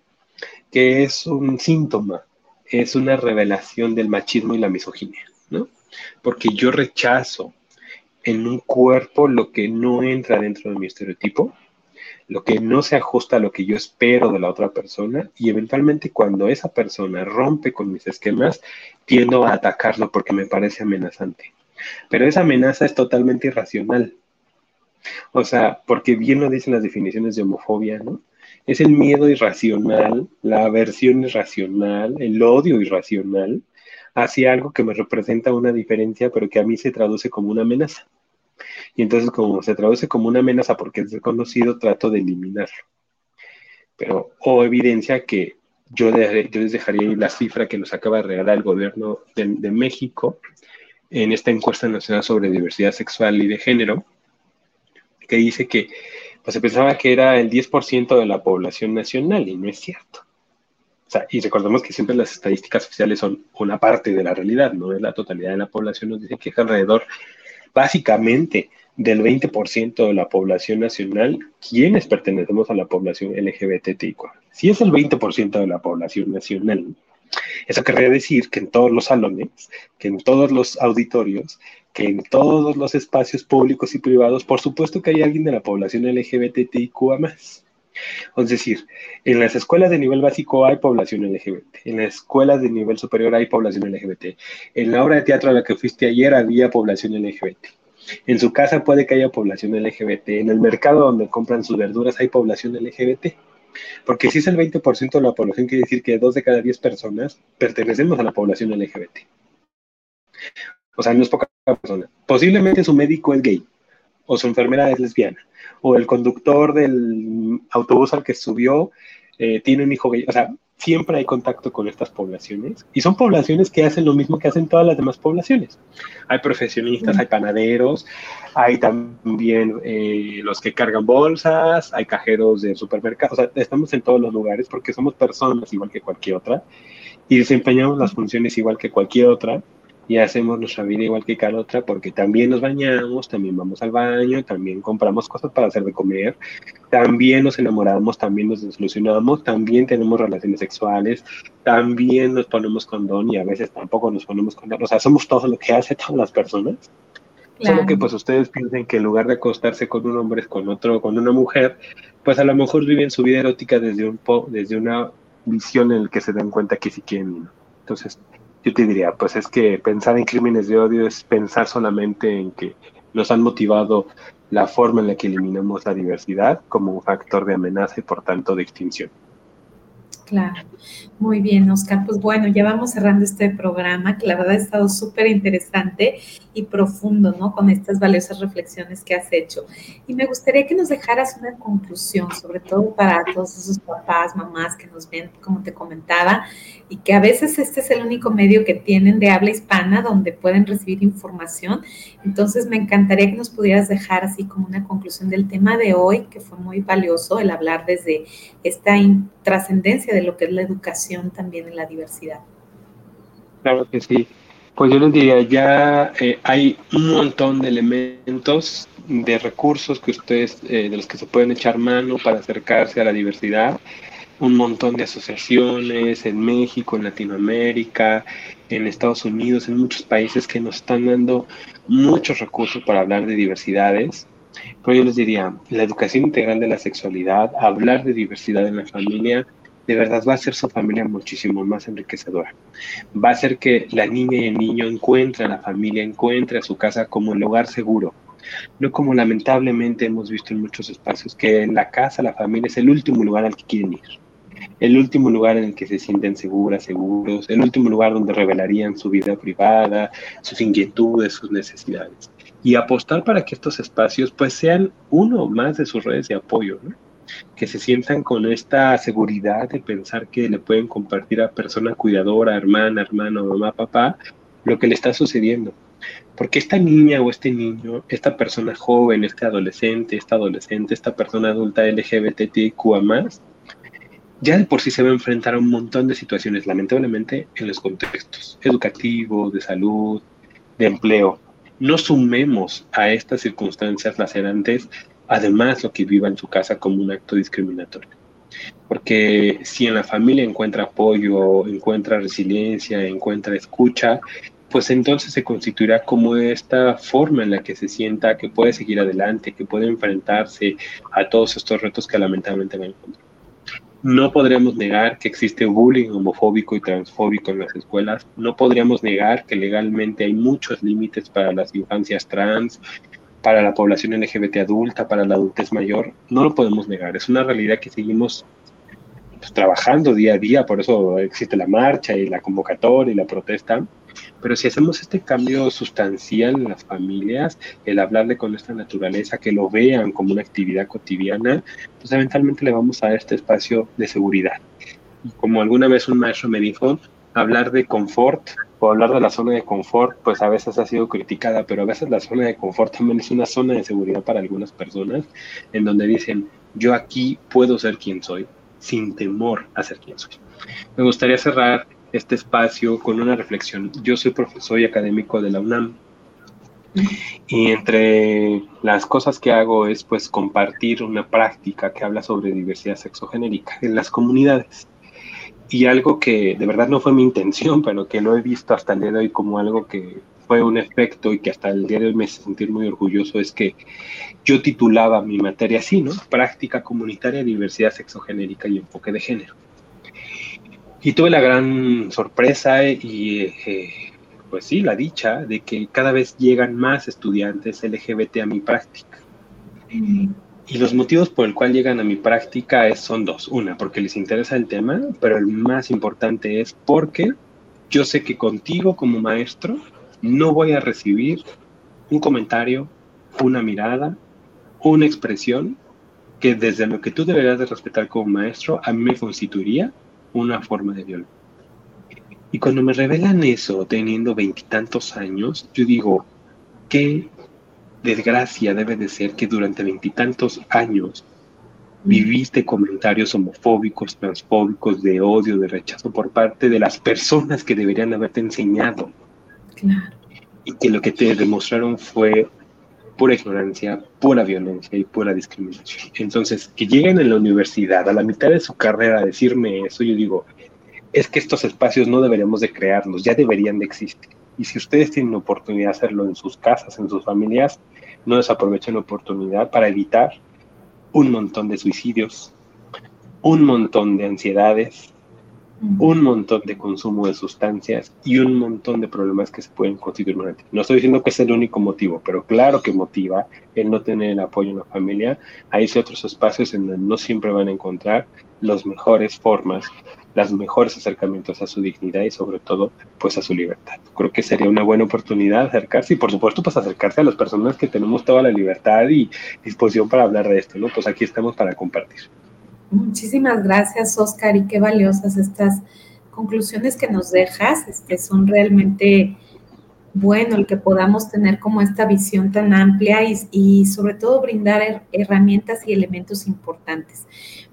que es un síntoma es una revelación del machismo y la misoginia, ¿no? Porque yo rechazo en un cuerpo lo que no entra dentro de mi estereotipo, lo que no se ajusta a lo que yo espero de la otra persona y eventualmente cuando esa persona rompe con mis esquemas, tiendo a atacarlo porque me parece amenazante. Pero esa amenaza es totalmente irracional. O sea, porque bien lo dicen las definiciones de homofobia, ¿no? Es el miedo irracional, la aversión irracional, el odio irracional hacia algo que me representa una diferencia, pero que a mí se traduce como una amenaza. Y entonces, como se traduce como una amenaza porque es desconocido, trato de eliminarlo. Pero, o evidencia que yo, yo les dejaría la cifra que nos acaba de regalar el gobierno de, México, en esta encuesta nacional sobre diversidad sexual y de género, que dice que se pensaba que era el 10% de la población nacional y no es cierto. O sea, y recordemos que siempre las estadísticas oficiales son una parte de la realidad, no es la totalidad de la población. Nos dice que es alrededor, básicamente, del 20% de la población nacional quienes pertenecemos a la población LGBTI. Si es el 20% de la población nacional, eso querría decir que en todos los salones, que en todos los auditorios, que en todos los espacios públicos y privados, por supuesto que hay alguien de la población LGBTIQA más. Es decir, en las escuelas de nivel básico hay población LGBT, en las escuelas de nivel superior hay población LGBT, en la obra de teatro a la que fuiste ayer había población LGBT, en su casa puede que haya población LGBT, en el mercado donde compran sus verduras hay población LGBT. Porque si es el 20% de la población, quiere decir que dos de cada diez personas pertenecemos a la población LGBT. O sea, no es poca persona. Posiblemente su médico es gay, o su enfermera es lesbiana, o el conductor del autobús al que subió eh, tiene un hijo gay. O sea, siempre hay contacto con estas poblaciones y son poblaciones que hacen lo mismo que hacen todas las demás poblaciones. Hay profesionistas, hay panaderos, hay también eh, los que cargan bolsas, hay cajeros de supermercados, o sea, estamos en todos los lugares porque somos personas igual que cualquier otra y desempeñamos las funciones igual que cualquier otra y hacemos nuestra vida igual que cada otra porque también nos bañamos, también vamos al baño, también compramos cosas para hacer de comer, también nos enamoramos, también nos desilusionamos, también tenemos relaciones sexuales, también nos ponemos condón y a veces tampoco nos ponemos condón. O sea, somos todo lo que hace todas las personas. Solo que pues ustedes piensen que en lugar de acostarse con un hombre con otro, con una mujer, pues a lo mejor viven su vida erótica desde un po, desde una visión en la que se dan cuenta que sí quieren. Entonces, yo te diría, pues es que pensar en crímenes de odio es pensar solamente en que nos han motivado la forma en la que eliminamos la diversidad como un factor de amenaza y por tanto de extinción. Claro, muy bien, Oscar. Pues bueno, ya vamos cerrando este programa, que la verdad ha estado súper interesante y profundo, ¿no? Con estas valiosas reflexiones que has hecho. Y me gustaría que nos dejaras una conclusión, sobre todo para todos esos papás, mamás que nos ven, como te comentaba, y que a veces este es el único medio que tienen de habla hispana donde pueden recibir información. Entonces, me encantaría que nos pudieras dejar así como una conclusión del tema de hoy, que fue muy valioso el hablar desde esta trascendencia de lo que es la educación también en la diversidad. Claro que sí. Pues yo les diría, ya eh, hay un montón de elementos, de recursos que ustedes, eh, de los que se pueden echar mano para acercarse a la diversidad, un montón de asociaciones en México, en Latinoamérica, en Estados Unidos, en muchos países que nos están dando muchos recursos para hablar de diversidades. Pero yo les diría, la educación integral de la sexualidad, hablar de diversidad en la familia, de verdad va a ser su familia muchísimo más enriquecedora. Va a ser que la niña y el niño encuentren, la familia encuentre a su casa como el lugar seguro. No como lamentablemente hemos visto en muchos espacios, que en la casa, la familia es el último lugar al que quieren ir. El último lugar en el que se sienten seguras, seguros, el último lugar donde revelarían su vida privada, sus inquietudes, sus necesidades. Y apostar para que estos espacios pues sean uno más de sus redes de apoyo, ¿no? Que se sientan con esta seguridad de pensar que le pueden compartir a persona cuidadora, hermana, hermano, mamá, papá, lo que le está sucediendo. Porque esta niña o este niño, esta persona joven, este adolescente, esta adolescente, esta persona adulta LGBTQA más, ya de por sí se va a enfrentar a un montón de situaciones, lamentablemente, en los contextos educativos, de salud, de empleo. No sumemos a estas circunstancias lacerantes además lo que viva en su casa como un acto discriminatorio. Porque si en la familia encuentra apoyo, encuentra resiliencia, encuentra escucha, pues entonces se constituirá como esta forma en la que se sienta que puede seguir adelante, que puede enfrentarse a todos estos retos que lamentablemente va a encontrar. No podríamos negar que existe bullying homofóbico y transfóbico en las escuelas. No podríamos negar que legalmente hay muchos límites para las infancias trans, para la población LGBT adulta, para la adultez mayor, no lo podemos negar. Es una realidad que seguimos pues, trabajando día a día, por eso existe la marcha y la convocatoria y la protesta. Pero si hacemos este cambio sustancial en las familias, el hablarle con esta naturaleza, que lo vean como una actividad cotidiana, pues eventualmente le vamos a dar este espacio de seguridad. como alguna vez un maestro me dijo, hablar de confort o hablar de la zona de confort, pues a veces ha sido criticada, pero a veces la zona de confort también es una zona de seguridad para algunas personas, en donde dicen, yo aquí puedo ser quien soy, sin temor a ser quien soy. Me gustaría cerrar este espacio con una reflexión. Yo soy profesor y académico de la UNAM. Y entre las cosas que hago es pues compartir una práctica que habla sobre diversidad sexogenérica en las comunidades. Y algo que de verdad no fue mi intención, pero que lo he visto hasta el día de hoy como algo que fue un efecto y que hasta el día de hoy me hace sentir muy orgulloso es que yo titulaba mi materia así, ¿no? Práctica comunitaria, diversidad sexogenérica y enfoque de género. Y tuve la gran sorpresa y, eh, pues sí, la dicha de que cada vez llegan más estudiantes LGBT a mi práctica. Mm. Y los motivos por el cual llegan a mi práctica son dos. Una, porque les interesa el tema, pero el más importante es porque yo sé que contigo como maestro no voy a recibir un comentario, una mirada, una expresión que desde lo que tú deberías de respetar como maestro a mí me constituiría una forma de violencia. Y cuando me revelan eso, teniendo veintitantos años, yo digo, qué desgracia debe de ser que durante veintitantos años viviste comentarios homofóbicos, transfóbicos, de odio, de rechazo por parte de las personas que deberían haberte enseñado. Y que lo que te demostraron fue pura ignorancia, pura violencia y pura discriminación. Entonces, que lleguen en la universidad a la mitad de su carrera a decirme eso, yo digo, es que estos espacios no deberíamos de crearlos, ya deberían de existir. Y si ustedes tienen oportunidad de hacerlo en sus casas, en sus familias, no desaprovechen la oportunidad para evitar un montón de suicidios, un montón de ansiedades, un montón de consumo de sustancias y un montón de problemas que se pueden constituir No estoy diciendo que es el único motivo, pero claro que motiva el no tener el apoyo en la familia. Hay otros espacios en donde no siempre van a encontrar las mejores formas, los mejores acercamientos a su dignidad y sobre todo pues a su libertad. Creo que sería una buena oportunidad acercarse y por supuesto pues acercarse a las personas que tenemos toda la libertad y disposición para hablar de esto, ¿no? Pues aquí estamos para compartir. Muchísimas gracias, Oscar, y qué valiosas estas conclusiones que nos dejas. Este, son realmente bueno el que podamos tener como esta visión tan amplia y, sobre todo brindar herramientas y elementos importantes.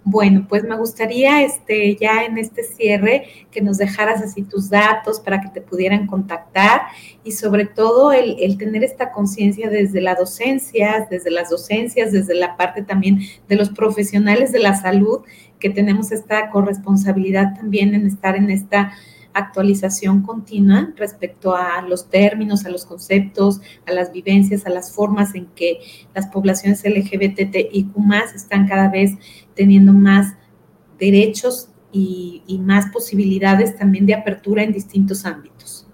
Bueno, pues me gustaría este, ya en este cierre que nos dejaras así tus datos para que te pudieran contactar y sobre todo el, tener esta conciencia desde la docencia, desde las docencias, desde la parte también de los profesionales de la salud, que tenemos esta corresponsabilidad también en estar en esta actualización continua respecto a los términos, a los conceptos, a las vivencias, a las formas en que las poblaciones LGBTIQ están cada vez teniendo más derechos y, más posibilidades también de apertura en distintos ámbitos.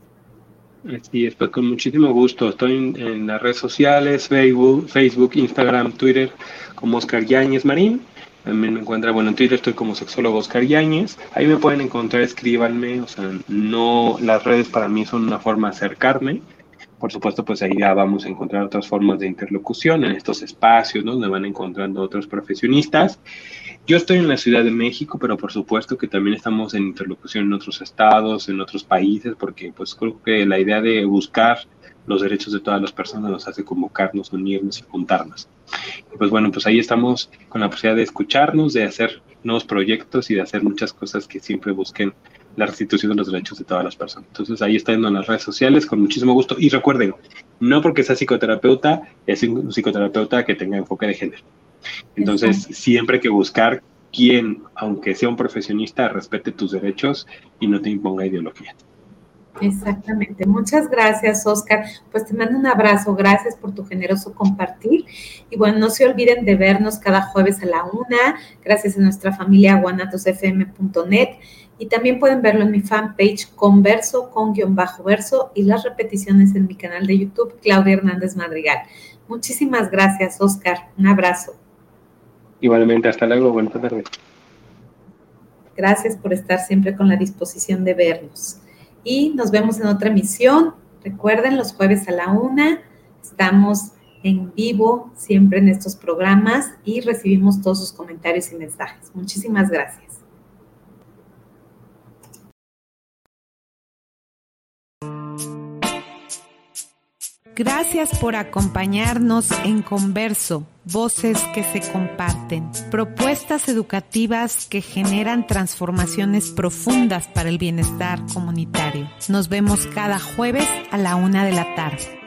Así es, pues con muchísimo gusto. Estoy en, las redes sociales, Facebook, Facebook, Instagram, Twitter, como Oscar Yáñez Marín. También me encuentra, bueno, en Twitter estoy como sexólogo Oscar Yáñez. Ahí me pueden encontrar, escríbanme. O sea, no, las redes para mí son una forma de acercarme. Por supuesto, pues ahí ya vamos a encontrar otras formas de interlocución en estos espacios, ¿no? Donde van encontrando otros profesionistas. Yo estoy en la Ciudad de México, pero por supuesto que también estamos en interlocución en otros estados, en otros países, porque pues creo que la idea de buscar los derechos de todas las personas nos hace convocarnos, unirnos y juntarnos. Pues bueno, pues ahí estamos con la posibilidad de escucharnos, de hacer nuevos proyectos y de hacer muchas cosas que siempre busquen la restitución de los derechos de todas las personas. Entonces ahí está en las redes sociales con muchísimo gusto. Y recuerden, no porque sea psicoterapeuta, es un psicoterapeuta que tenga enfoque de género. Entonces siempre hay que buscar quien, aunque sea un profesionista, respete tus derechos y no te imponga ideología. Exactamente. Muchas gracias, Oscar. Pues te mando un abrazo. Gracias por tu generoso compartir. Y bueno, no se olviden de vernos cada jueves a la una. Gracias a nuestra familia guanatosfm.net. Y también pueden verlo en mi fanpage Converso con guion bajo verso y las repeticiones en mi canal de YouTube, Claudia Hernández Madrigal. Muchísimas gracias, Oscar. Un abrazo. Igualmente, hasta luego. Buenas tardes. Gracias por estar siempre con la disposición de vernos y nos vemos en otra emisión. Recuerden, los jueves a la una estamos en vivo siempre en estos programas y recibimos todos sus comentarios y mensajes. Muchísimas gracias. Gracias por acompañarnos en Converso voces que se comparten, propuestas educativas que generan transformaciones profundas para el bienestar comunitario. Nos vemos cada jueves a la una de la tarde.